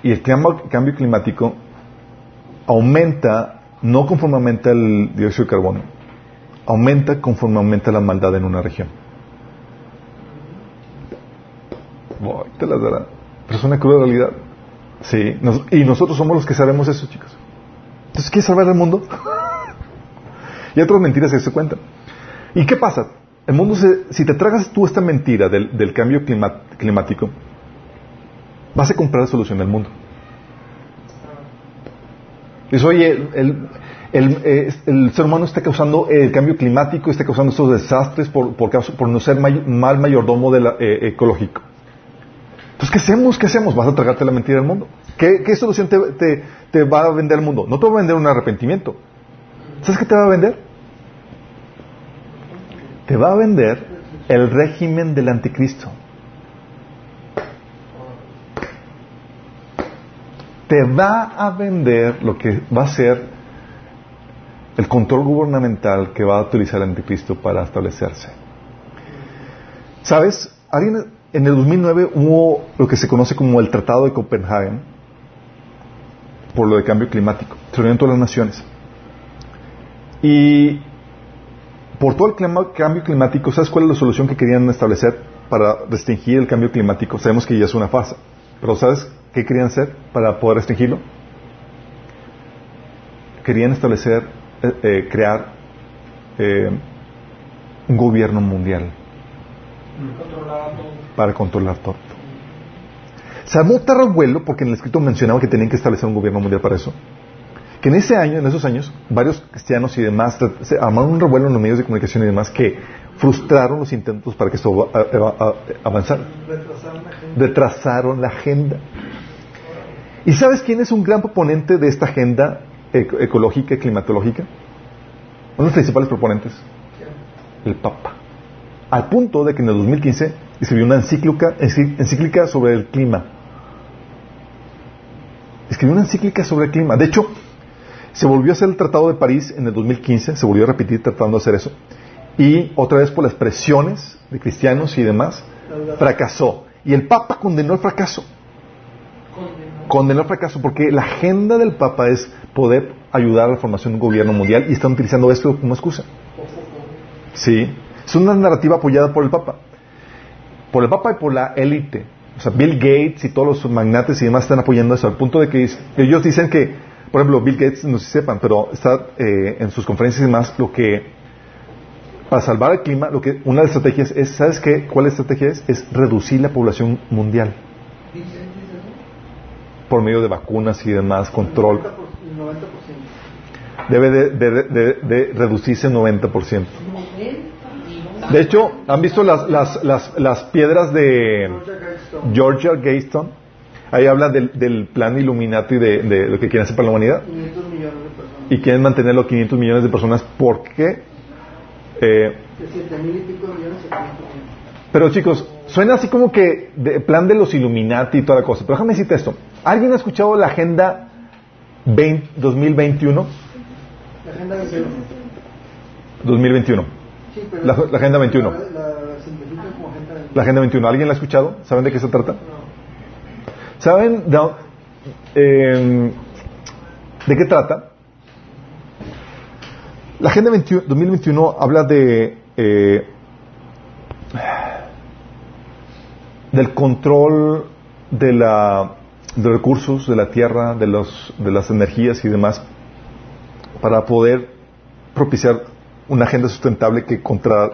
y el cambio climático aumenta, no conforme aumenta el dióxido de carbono, aumenta conforme aumenta la maldad en una región. Boy, te las dará. Pero es una cruda realidad. Sí, nos- y nosotros somos los que sabemos eso, chicos. Entonces, ¿quieres salvar el mundo? y otras mentiras que se cuentan. ¿Y qué pasa? El mundo se, si te tragas tú esta mentira del, cambio climático, vas a comprar la solución del mundo. Dices, oye, el, el- eh, el ser humano está causando el cambio climático, está causando estos desastres por, por, causa- por no ser mal mayordomo de la- eh, ecológico. Entonces, ¿qué hacemos? ¿Qué hacemos? Vas a tragarte la mentira del mundo. ¿Qué, qué solución te, te- te va a vender el mundo? No te va a vender un arrepentimiento. ¿Sabes qué te va a vender? Te va a vender el régimen del anticristo. Te va a vender lo que va a ser el control gubernamental que va a utilizar el anticristo para establecerse. ¿Sabes? Alguien, en el 2009 hubo lo que se conoce como el Tratado de Copenhague por lo de cambio climático. Se reunieron todas las naciones. Y por todo el cambio climático, ¿sabes cuál es la solución que querían establecer para restringir el cambio climático? Sabemos que ya es una farsa, pero ¿sabes qué querían hacer para poder restringirlo? Querían establecer, eh, eh, crear eh, un gobierno mundial para controlar todo. Se armó porque en el escrito mencionaba que tenían que establecer un gobierno mundial para eso. Que en ese año, en esos años, varios cristianos y demás se armaron un revuelo en los medios de comunicación y demás que frustraron los intentos para que esto avanzara. Retrasaron la agenda. ¿Y sabes quién es un gran proponente de esta agenda eco- ecológica y climatológica? Uno de los principales proponentes, el Papa. Al punto de que en el 2015 escribió una encíclica, encí- encíclica sobre el clima. Escribió una encíclica sobre el clima. De hecho, se volvió a hacer el Tratado de París en el 2015, se volvió a repetir tratando de hacer eso. Y otra vez por las presiones de cristianos y demás, fracasó. Y el Papa condenó el fracaso. Condenó el fracaso porque la agenda del Papa es poder ayudar a la formación de un gobierno mundial y están utilizando esto como excusa. Sí. Es una narrativa apoyada por el Papa. Por el Papa y por la élite O sea, Bill Gates y todos los magnates y demás están apoyando eso, al punto de que ellos dicen que, por ejemplo, Bill Gates, no sé si sepan, pero está eh, en sus conferencias y demás, lo que, para salvar el clima, lo que, una de las estrategias es, ¿sabes qué? ¿Cuál estrategia es? Es reducir la población mundial. Por medio de vacunas y demás, control. El 90%. Debe de, de, de, de reducirse 90%. De hecho, ¿han visto las, las, las, las piedras de Georgia Gayston? Ahí habla del, del plan Illuminati de, de lo que quieren hacer para la humanidad. 500 millones de personas. Y quieren mantenerlo a 500 millones de personas porque... Eh, De 7 mil y pico millones a 500 millones. pero chicos, suena así como que de plan de los Illuminati y toda la cosa. Pero déjame decirte esto. ¿Alguien ha escuchado la Agenda 20 2021? La agenda 21. 2021. Sí, pero La- la Agenda 21. La, la simplifican como agenda 21. La Agenda 21. ¿Alguien la ha escuchado? ¿Saben de qué se trata? No. ¿Saben de, eh, de qué trata? La Agenda 21 2021 habla de eh, del control de la de recursos de la tierra, de los de las energías y demás para poder propiciar una agenda sustentable que contra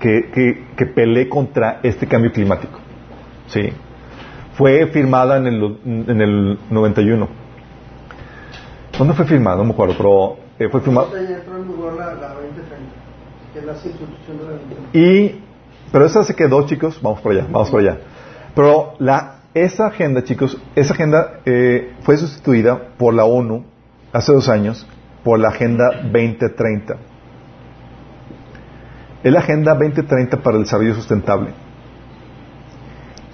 que, que, que pelee contra este cambio climático. Sí. Fue firmada en el, en el 91. ¿Dónde fue firmada? No me acuerdo, pero eh, fue firmada. Ahorita ya entró en vigor la, la 2030, que es la sustitución de la 21. Y, pero esa se quedó, chicos, vamos por allá, vamos por allá. Pero la, esa agenda, chicos, esa agenda eh, fue sustituida por la ONU hace dos años por la Agenda 2030. Es la Agenda 2030 para el Desarrollo Sustentable.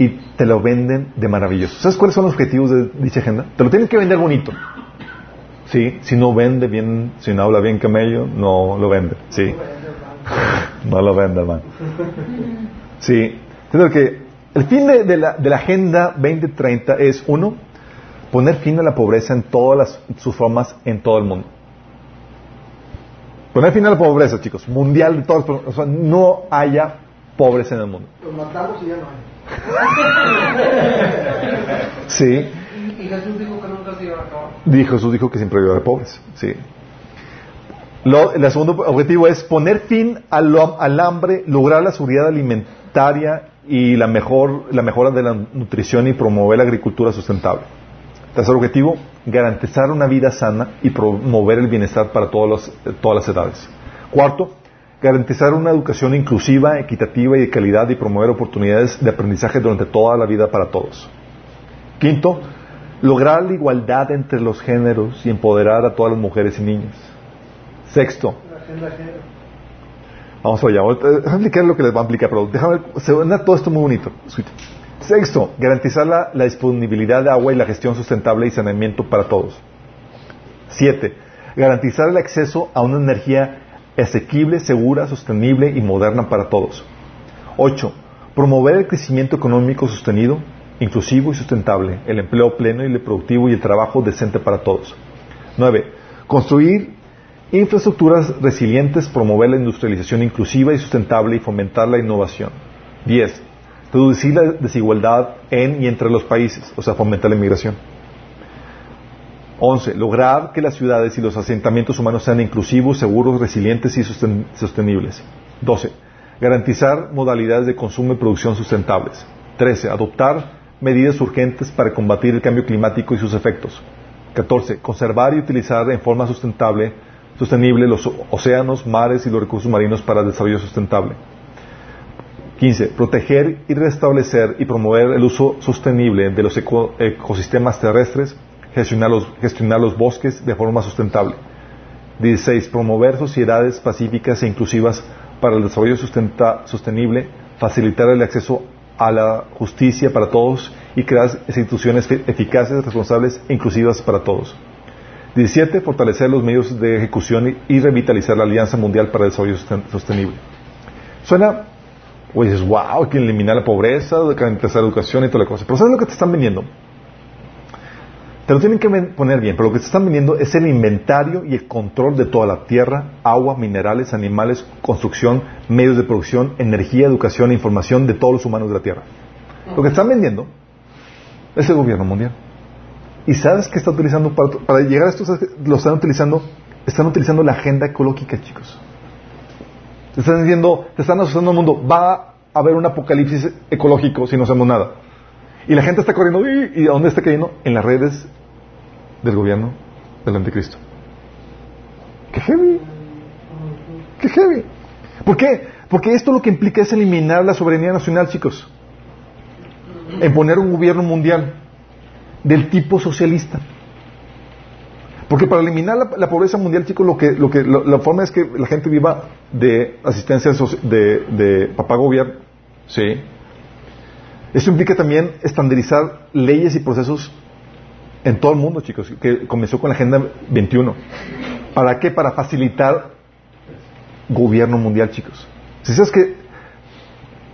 Y te lo venden de maravilloso. ¿Sabes cuáles son los objetivos de dicha agenda? Te lo tienen que vender bonito. Sí, si no vende bien, si no habla bien camello, no lo vende. Sí. No lo vende, hermano. Sí. Entonces, el fin de, la, de la Agenda 2030 es, uno, poner fin a la pobreza en todas las, sus formas en todo el mundo. Poner fin a la pobreza, chicos, mundial de todas las o sea, no haya pobres en el mundo. Los matamos y ya no hay. Sí. Y, Jesús dijo que nunca se iba a acabar. Dijo, Jesús dijo que siempre iba a haber pobres. Sí. Lo- el segundo objetivo es poner fin al, al hambre, lograr la seguridad alimentaria y la, mejor, la mejora de la nutrición y promover la agricultura sustentable. Tercer objetivo, garantizar una vida sana y promover el bienestar para todos los- todas las edades. Cuarto, garantizar una educación inclusiva, equitativa y de calidad y promover oportunidades de aprendizaje durante toda la vida para todos. Quinto, lograr la igualdad entre los géneros y empoderar a todas las mujeres y niñas. Sexto, vamos allá, ahorita- déjame explicar lo que les va a aplicar, pero déjame, se suena todo esto muy bonito. Sexto, garantizar la disponibilidad de agua y la gestión sustentable y saneamiento para todos. Siete, garantizar el acceso a una energía asequible, segura, sostenible y moderna para todos. Ocho, promover el crecimiento económico sostenido, inclusivo y sustentable, el empleo pleno y productivo y el trabajo decente para todos. Nueve, construir infraestructuras resilientes, promover la industrialización inclusiva y sustentable y fomentar la innovación. Diez, reducir la desigualdad en y entre los países, o sea, fomentar la inmigración. 11. Lograr que las ciudades y los asentamientos humanos sean inclusivos, seguros, resilientes y sosten- sostenibles. 12. Garantizar modalidades de consumo y producción sustentables. 13. Adoptar medidas urgentes para combatir el cambio climático y sus efectos. 14. Conservar y utilizar en forma sustentable, sostenible los océanos, mares y los recursos marinos para el desarrollo sustentable. 15. Proteger y restablecer y promover el uso sostenible de los eco- ecosistemas terrestres, gestionar los, gestionar los bosques de forma sustentable. 16. Promover sociedades pacíficas e inclusivas para el desarrollo sustenta- sostenible, facilitar el acceso a la justicia para todos y crear instituciones eficaces, responsables e inclusivas para todos. 17. Fortalecer los medios de ejecución y, revitalizar la Alianza Mundial para el Desarrollo Sosten- Sostenible. Suena dices, wow, hay que eliminar la pobreza, garantizar la educación y toda la cosa. Pero ¿sabes lo que te están vendiendo? Te lo tienen que poner bien, pero lo que te están vendiendo es el inventario y el control de toda la tierra, agua, minerales, animales, construcción, medios de producción, energía, educación e información de todos los humanos de la tierra. Lo que están vendiendo es el gobierno mundial. ¿Y sabes qué está utilizando para, para llegar a esto? Lo están utilizando, están utilizando la agenda ecológica, chicos. Te están diciendo, te están asustando al mundo, va a haber un apocalipsis ecológico si no hacemos nada. Y la gente está corriendo, ¿y, y a dónde está cayendo? En las redes del gobierno del anticristo. ¡Qué heavy! ¡Qué heavy! ¿Por qué? Porque esto lo que implica es eliminar la soberanía nacional, chicos. En poner un gobierno mundial del tipo socialista. Porque para eliminar la, pobreza mundial, chicos, lo que, lo que, lo- la forma es que la gente viva de asistencia de, de papá gobierno. Sí. Eso implica también estandarizar leyes y procesos en todo el mundo, chicos, que comenzó con la Agenda 21. ¿Para qué? Para facilitar gobierno mundial, chicos. Si sabes que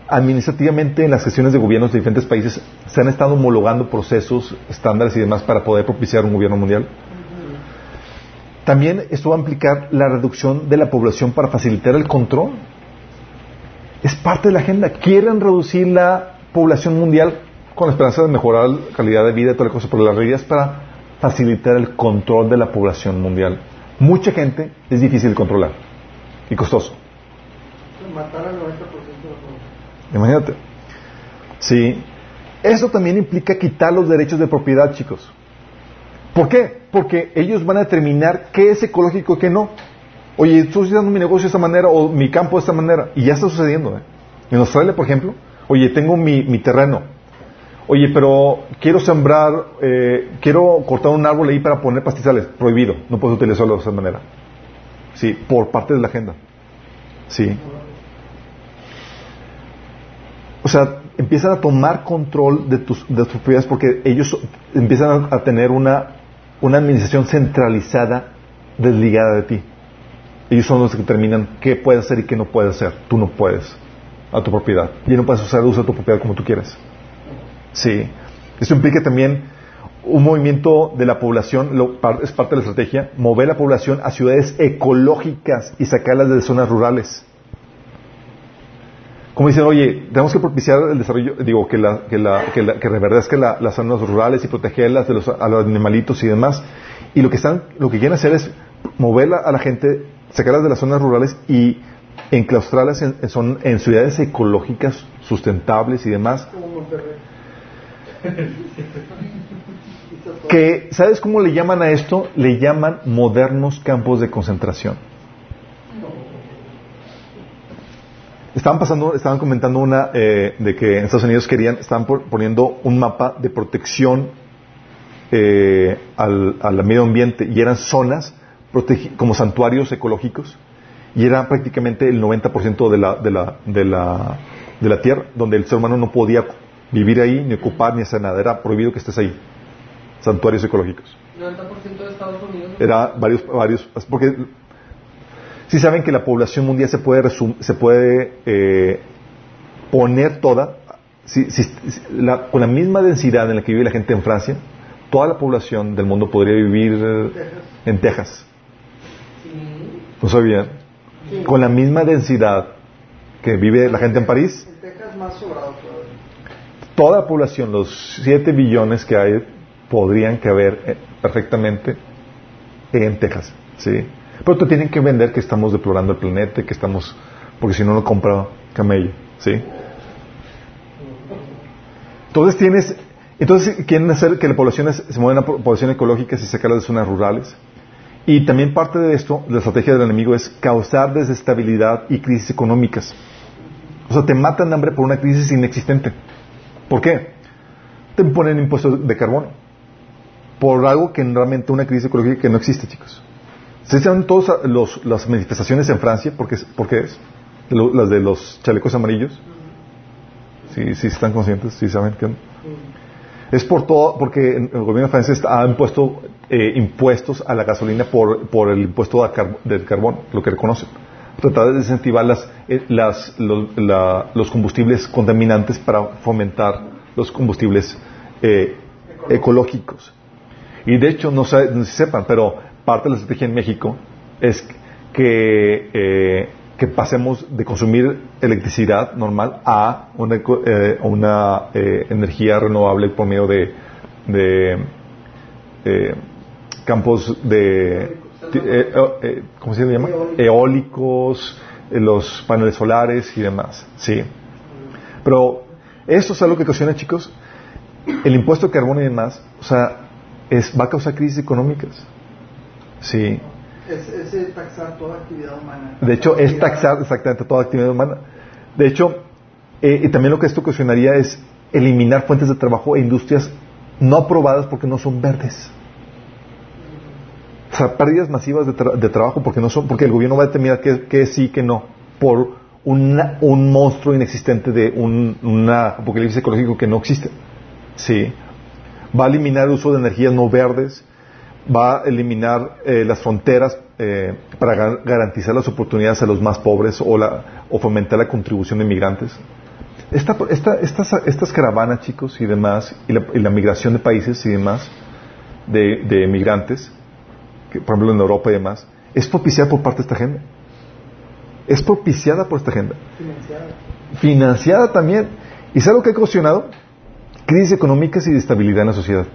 administrativamente en las gestiones de gobiernos de diferentes países se han estado homologando procesos, estándares y demás para poder propiciar un gobierno mundial. También esto va a implicar la reducción de la población para facilitar el control. Es parte de la agenda. Quieren reducir la población mundial con la esperanza de mejorar la calidad de vida y toda la cosa, pero la realidad es para facilitar el control de la población mundial. Mucha gente es difícil de controlar y costoso. Matar al 90% de la población. Imagínate. Sí. Eso también implica quitar los derechos de propiedad, chicos. ¿Por qué? Porque ellos van a determinar qué es ecológico y qué no. Oye, estoy haciendo mi negocio de esta manera o mi campo de esta manera. Y ya está sucediendo. ¿eh? En Australia, por ejemplo, oye, tengo mi, mi terreno. Oye, pero quiero sembrar, eh, quiero cortar un árbol ahí para poner pastizales. Prohibido. No puedes utilizarlo de esa manera. Sí, por parte de la agenda. Sí. O sea, empiezan a tomar control de tus, de tus propiedades porque ellos empiezan a, tener una, una administración centralizada desligada de ti. Ellos son los que determinan qué puedes hacer y qué no puedes hacer. Tú no puedes a tu propiedad. Y no puedes usar uso de tu propiedad como tú quieres. Sí. Esto implica también un movimiento de la población, lo- es parte de la estrategia, mover la población a ciudades ecológicas y sacarlas de zonas rurales. Como dicen, oye, tenemos que propiciar el desarrollo, digo, que, la, que, la, que, la- que reverdezca la- las zonas rurales y protegerlas de los, a los animalitos y demás. Y lo que están, lo que quieren hacer es moverla a la gente, sacarlas de las zonas rurales y enclaustrarlas en, en, son- en ciudades ecológicas, sustentables y demás. Que, ¿sabes cómo le llaman a esto? Le llaman modernos campos de concentración. Estaban pasando, estaban comentando una eh, de que en Estados Unidos querían, estaban por- poniendo un mapa de protección eh, al, al medio ambiente y eran zonas protegi- como santuarios ecológicos y era prácticamente el 90% de la, de, la, de, la, de la tierra donde el ser humano no podía vivir ahí, ni ocupar, ni hacer nada. Era prohibido que estés ahí. Santuarios ecológicos. 90% de Estados Unidos. Era varios, varios, porque si saben que la población mundial se puede resum- se puede eh, poner toda, si- si- la- con la misma densidad en la que vive la gente en Francia, toda la población del mundo podría vivir en Texas. ¿No sabían? Con la misma densidad que vive la gente en París, En Texas más sobrado todavía. toda la población, los 7 billones que hay, podrían caber eh, perfectamente en Texas. ¿sí? Pero te tienen que vender que estamos deplorando el planeta, que estamos, porque si no lo compra camello. ¿sí? Entonces tienes, entonces quieren hacer que la población es- se mueva a una población ecológica y sacarlas de zonas rurales. Y también parte de esto, la estrategia del enemigo es causar desestabilidad y crisis económicas. O sea, te matan de hambre por una crisis inexistente. ¿Por qué? Te ponen impuestos de carbono. Por algo que realmente una crisis ecológica que no existe, chicos. ¿Se saben todas las manifestaciones en Francia? ¿Por qué, por es? Las de los chalecos amarillos. Sí, sí están conscientes, sí saben onda? Es por todo, porque el gobierno francés ha impuesto eh, impuestos a la gasolina por, por el impuesto a car- del carbono, lo que reconocen. Tratar de desincentivar las, eh, las- lo- la- los combustibles contaminantes para fomentar los combustibles eh, ecológicos. Y de hecho, no sé no sepan, pero parte de la estrategia en México es que eh, que pasemos de consumir electricidad normal a una, eh, una energía renovable por medio de, de campos de, ¿cómo se llama? Eólicos, los paneles solares y demás. Sí. Pero esto es algo que ocasiona, chicos, el impuesto de carbono y demás, o sea, es, va a causar crisis económicas. Sí. Es, taxar toda actividad humana. De hecho, es taxar exactamente toda actividad humana. De hecho, eh, y también lo que esto ocasionaría es eliminar fuentes de trabajo e industrias no aprobadas porque no son verdes. O pérdidas masivas de, trabajo porque no son, porque el gobierno va a determinar que, que sí, que no, por un monstruo inexistente de un una apocalipsis ecológico que no existe. Sí. Va a eliminar el uso de energías no verdes, va a eliminar eh, las fronteras eh, para garantizar las oportunidades a los más pobres o, la, o fomentar la contribución de inmigrantes. Esta, esta, estas, estas, caravanas, chicos, y demás, y la, migración de países y demás, de, de migrantes, que, por ejemplo en Europa y demás, es propiciada por parte de esta gente. Es propiciada por esta agenda. Financiada. Financiada también. ¿Y sabe lo que ha ocasionado? Crisis económicas y de estabilidad en la sociedad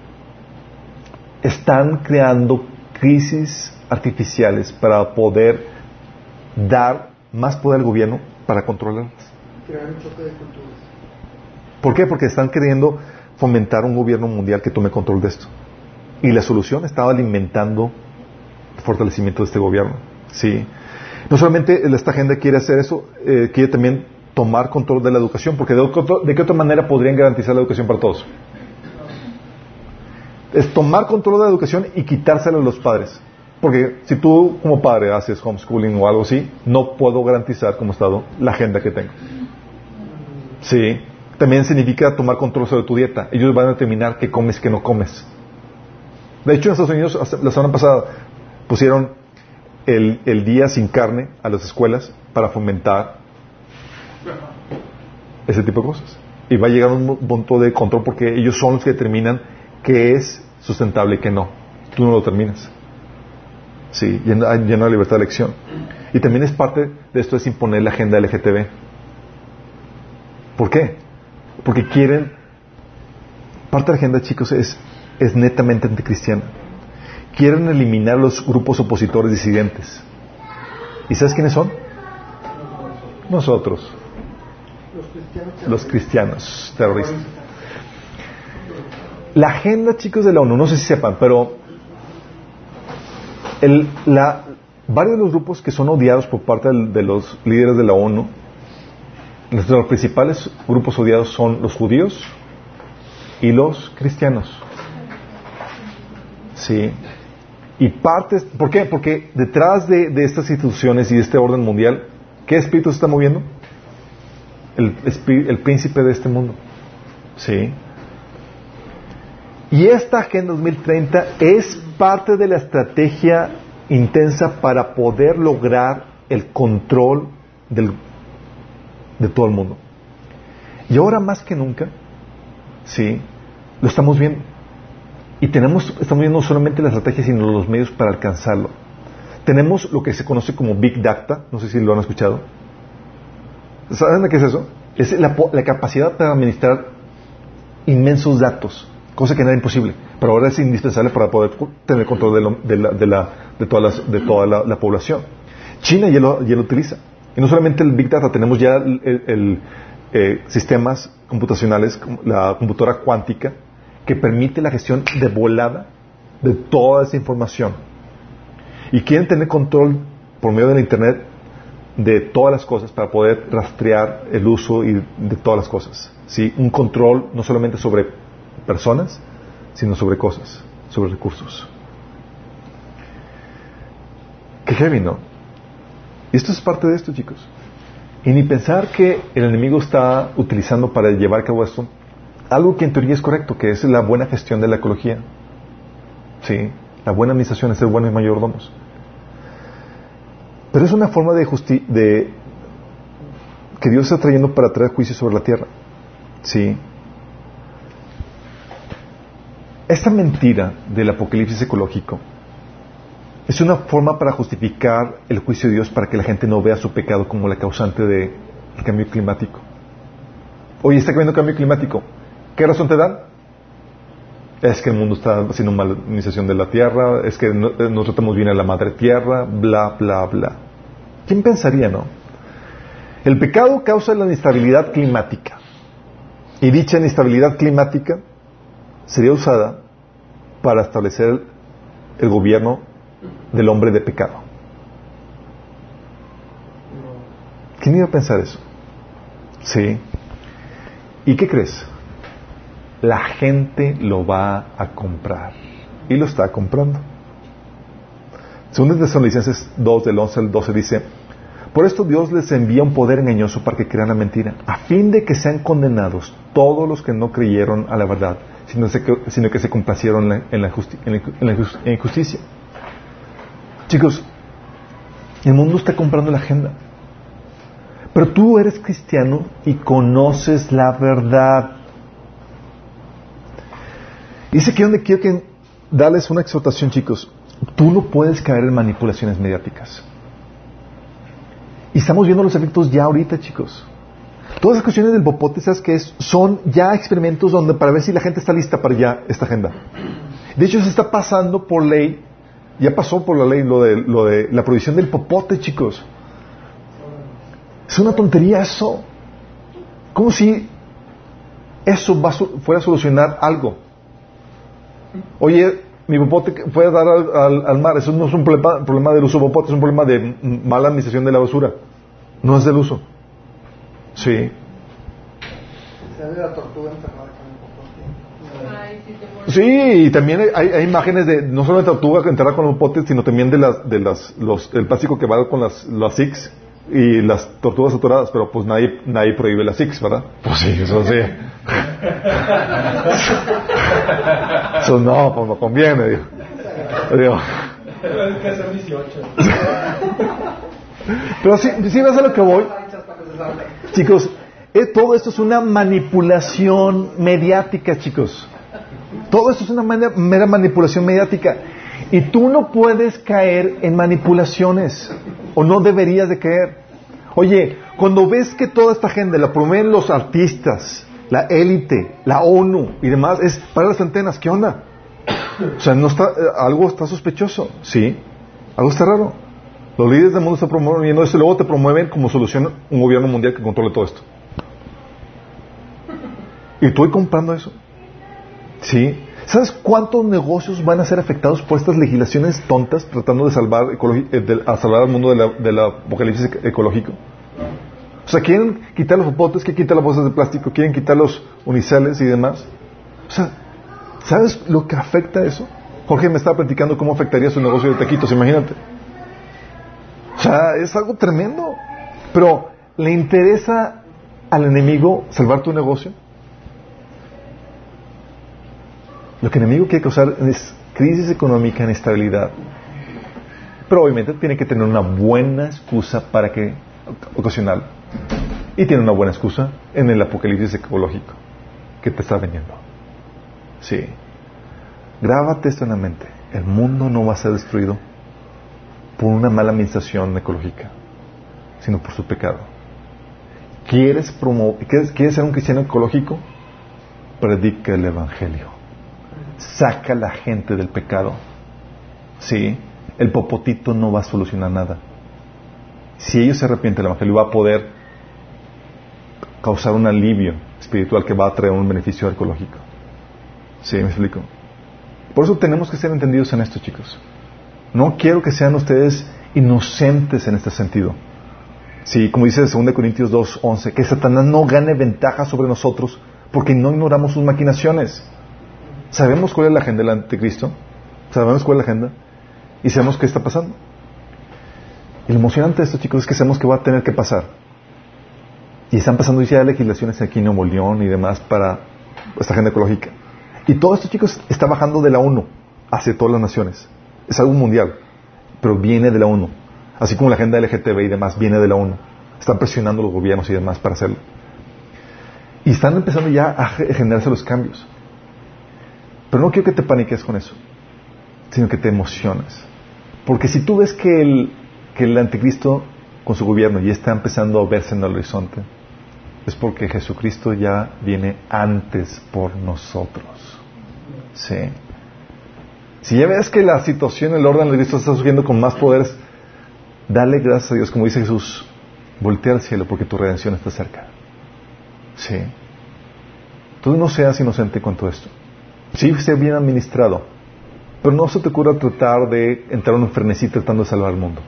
están creando crisis artificiales para poder dar más poder al gobierno para controlarlas. Crear un choque de culturas. ¿Por qué? Porque están queriendo fomentar un gobierno mundial que tome control de esto. Y la solución estaba alimentando fortalecimiento de este gobierno. Sí. No solamente esta agenda quiere hacer eso, eh, quiere también tomar control de la educación, porque de qué otra manera podrían garantizar la educación para todos? es tomar control de la educación y quitárselo a los padres. Porque si tú como padre haces homeschooling o algo así, no puedo garantizar como Estado la agenda que tengo. Sí. También significa tomar control sobre tu dieta. Ellos van a determinar qué comes y qué no comes. De hecho, en Estados Unidos, la semana pasada, pusieron el, el día sin carne a las escuelas para fomentar ese tipo de cosas. Y va a llegar un punto de control porque ellos son los que determinan qué es sustentable y qué no. Tú no lo terminas. Sí, lleno, lleno de libertad de elección. Y también es parte de esto es imponer la agenda LGTB. ¿Por qué? Porque quieren, parte de la agenda, chicos, es, es netamente anticristiana. Quieren eliminar los grupos opositores disidentes. ¿Y sabes quiénes son? Nosotros. Los cristianos, terroristas. La agenda, chicos, de la ONU, no sé si sepan, pero el, la, varios de los grupos que son odiados por parte de, los líderes de la ONU, los principales grupos odiados son los judíos y los cristianos. Sí. Y partes, ¿por qué? Porque detrás de, de, estas instituciones y de este orden mundial, ¿qué espíritu se está moviendo? El, el príncipe de este mundo. Sí. Y esta Agenda 2030 es parte de la estrategia intensa para poder lograr el control de todo el mundo. Y ahora más que nunca, sí, lo estamos viendo. Y tenemos, estamos viendo no solamente la estrategia, sino los medios para alcanzarlo. Tenemos lo que se conoce como Big Data, no sé si lo han escuchado. ¿Saben qué es eso? Es la, la capacidad para administrar inmensos datos cosa que no era imposible, pero ahora es indispensable para poder tener control de, de, toda, la, población. China ya lo, utiliza. Y no solamente el Big Data, tenemos ya el, eh, sistemas computacionales, la computadora cuántica, que permite la gestión de volada de toda esa información. Y quieren tener control por medio de la Internet de todas las cosas para poder rastrear el uso y de todas las cosas. ¿sí? Un control no solamente sobre personas, sino sobre cosas, sobre recursos. Qué heavy, ¿no? Y esto es parte de esto, chicos. Y ni pensar que el enemigo está utilizando para llevar a cabo esto algo que en teoría es correcto, que es la buena gestión de la ecología. Sí, la buena administración es ser buenos mayordomos. Pero es una forma de, de que Dios está trayendo para traer juicio sobre la tierra. Sí, esta mentira del apocalipsis ecológico Es una forma para justificar el juicio de Dios para que la gente no vea su pecado como la causante del cambio climático. Oye, está cambiando cambio climático. ¿Qué razón te dan? Es que el mundo está haciendo mala administración de la tierra, es que no, eh, nos tratamos bien a la madre tierra, bla, bla, bla. ¿Quién pensaría, no? El pecado causa la inestabilidad climática. Y dicha inestabilidad climática sería usada para establecer el gobierno del hombre de pecado. ¿Quién iba a pensar eso? Sí. ¿Y qué crees? La gente lo va a comprar. Y lo está comprando. Según Tesalonicenses 2, del 11 al 12, dice: Por esto Dios les envía un poder engañoso para que crean la mentira, a fin de que sean condenados todos los que no creyeron a la verdad, sino, que se complacieron en la, en la injusticia. Chicos, el mundo está comprando la agenda. Pero tú eres cristiano y conoces la verdad. Dice que donde quiero que darles una exhortación, chicos. Tú no puedes caer en manipulaciones mediáticas. Y estamos viendo los efectos ya ahorita, chicos. Todas las cuestiones del popote, ¿sabes qué es? Son ya experimentos donde para ver si la gente está lista para ya esta agenda. De hecho, se está pasando por ley ya pasó por la ley lo de, lo de la prohibición del popote, chicos. Es una tontería eso. Como si eso va, fuera a solucionar algo. Oye, mi popote fue a dar al, mar. Eso no es un problema, problema del uso de popote, es un problema de mala administración de la basura. No es del uso. Sí. Se ve la tortuga enterrada Sí, y también hay, imágenes de no solamente tortuga enterrada con los potes, sino también de las, de las, los, el plástico que va con las, las SIX y las tortugas atoradas, pero pues nadie, nadie prohíbe las SIX, ¿verdad? Pues sí, eso sí. eso no, pues no conviene, digo. digo. Pero sí, sí ves a lo que voy. Chicos, eh, todo esto es una manipulación mediática, chicos. Todo esto es una mera manipulación mediática. Y tú no puedes caer en manipulaciones, o no deberías de caer. Oye, cuando ves que toda esta gente la promueven los artistas, la élite, la ONU y demás, es para las antenas, ¿qué onda? O sea, no está, eh, algo está sospechoso, ¿sí? Algo está raro. Los líderes del mundo están promoviendo esto y luego te promueven como solución un gobierno mundial que controle todo esto. Y estoy comprando eso. ¿Sí? ¿Sabes cuántos negocios van a ser afectados por estas legislaciones tontas tratando de salvar, eh, a salvar al mundo del apocalipsis ecológico? O sea, quieren quitar los popotes, quieren quitar las bolsas de plástico, quieren quitar los uniceles y demás. O sea, ¿sabes lo que afecta eso? Jorge me estaba platicando cómo afectaría su negocio de taquitos, imagínate. O sea, es algo tremendo. Pero, ¿le interesa al enemigo salvar tu negocio? Lo que el enemigo quiere causar es crisis económica, inestabilidad. Pero obviamente tiene que tener una buena excusa para que ocasional. Y tiene una buena excusa en el apocalipsis ecológico que te está vendiendo. Sí. Grábate esto en la mente. El mundo no va a ser destruido por una mala administración ecológica, sino por su pecado. ¿Quieres, ¿Quieres, ¿Quieres ser un cristiano ecológico? Predica el Evangelio saca a la gente del pecado. Sí, el popotito no va a solucionar nada. Si ellos se arrepienten, el Evangelio va a poder causar un alivio espiritual que va a traer un beneficio ecológico. ¿Sí? ¿Me explico? Por eso tenemos que ser entendidos en esto, chicos. No quiero que sean ustedes inocentes en este sentido. Sí, como dice 2 Corintios 2.11, que Satanás no gane ventaja sobre nosotros porque no ignoramos sus maquinaciones. Sabemos cuál es la agenda del anticristo, sabemos cuál es la agenda y sabemos qué está pasando. Y lo emocionante de esto, chicos, es que sabemos que va a tener que pasar. Y están pasando ya legislaciones aquí en Nuevo León y demás para esta agenda ecológica. Y todo esto, chicos, está bajando de la ONU hacia todas las naciones. Es algo mundial, pero viene de la ONU. Así como la agenda LGTB y demás viene de la ONU. Están presionando los gobiernos y demás para hacerlo. Y están empezando ya a generarse los cambios. Pero no quiero que te paniques con eso, sino que te emociones. Porque si tú ves que el, que el anticristo con su gobierno ya está empezando a verse en el horizonte, es porque Jesucristo ya viene antes por nosotros. Sí. Si ya ves que la situación, el orden de Cristo está surgiendo con más poderes, dale gracias a Dios, como dice Jesús, voltea al cielo porque tu redención está cerca. Sí. Tú no seas inocente con todo esto. Sí, sea bien administrado, pero no se te ocurra tratar de entrar en un frenesí tratando de salvar el mundo.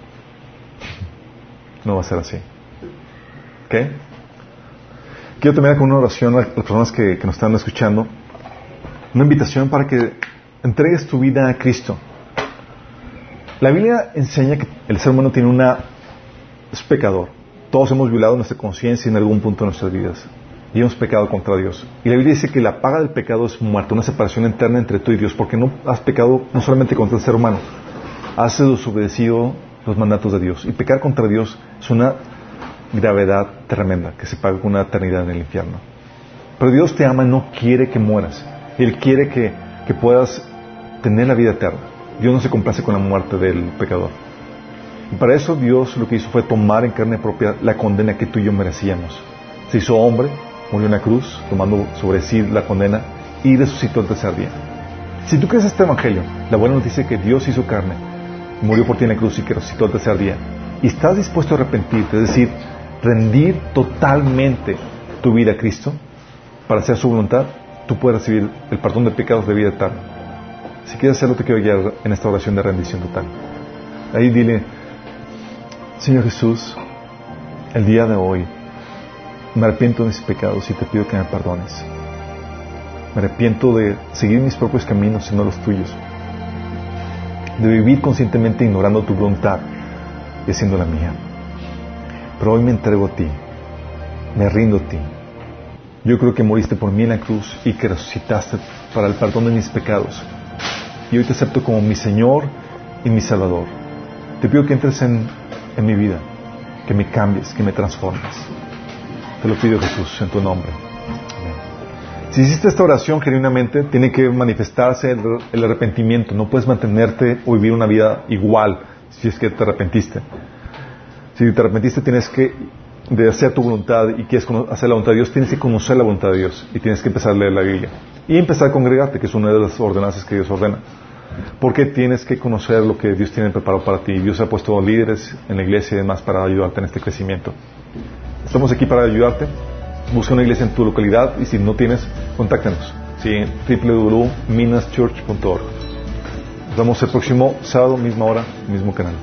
No va a ser así. ¿Ok? Quiero terminar con una oración a las personas que, que nos están escuchando. Una invitación para que entregues tu vida a Cristo. La Biblia enseña que el ser humano tiene una... es pecador. Todos hemos violado nuestra conciencia en algún punto de nuestras vidas. Y hemos pecado contra Dios. Y la Biblia dice que la paga del pecado es muerte, una separación interna entre tú y Dios, porque no has pecado no solamente contra el ser humano, has desobedecido los mandatos de Dios. Y pecar contra Dios es una gravedad tremenda que se paga con una eternidad en el infierno. Pero Dios te ama, no quiere que mueras. Él quiere que, que puedas tener la vida eterna. Dios no se complace con la muerte del pecador. Y para eso Dios lo que hizo fue tomar en carne propia la condena que tú y yo merecíamos. Se hizo hombre, murió en la cruz, tomando sobre sí la condena y resucitó el tercer día. Si tú crees este evangelio, la buena noticia es que Dios hizo carne, murió por ti en la cruz y que resucitó el tercer día, y estás dispuesto a arrepentirte, es decir, rendir totalmente tu vida a Cristo para hacer su voluntad, tú puedes recibir el perdón de pecados de vida eterna. Si quieres hacerlo, te quiero guiar en esta oración de rendición total. Ahí dile, Señor Jesús, el día de hoy me arrepiento de mis pecados y te pido que me perdones. Me arrepiento de seguir mis propios caminos y no los tuyos. De vivir conscientemente ignorando tu voluntad y haciendo la mía. Pero hoy me entrego a ti. Me rindo a ti. Yo creo que moriste por mí en la cruz y que resucitaste para el perdón de mis pecados. Y hoy te acepto como mi Señor y mi Salvador. Te pido que entres en, en mi vida, que me cambies, que me transformes. Te lo pido Jesús en tu nombre. Si hiciste esta oración genuinamente, tiene que manifestarse el, el, arrepentimiento. No puedes mantenerte o vivir una vida igual si es que te arrepentiste. Si te arrepentiste, tienes que de hacer tu voluntad y quieres hacer la voluntad de Dios, tienes que conocer la voluntad de Dios y tienes que empezar a leer la Biblia. Y empezar a congregarte, que es una de las ordenanzas que Dios ordena. Porque tienes que conocer lo que Dios tiene preparado para ti. Dios ha puesto líderes en la iglesia y demás para ayudarte en este crecimiento. Estamos aquí para ayudarte. Busca una iglesia en tu localidad y si no tienes, contáctanos. Sí, www.minaschurch.org. Nos vemos el próximo sábado, misma hora, mismo canal.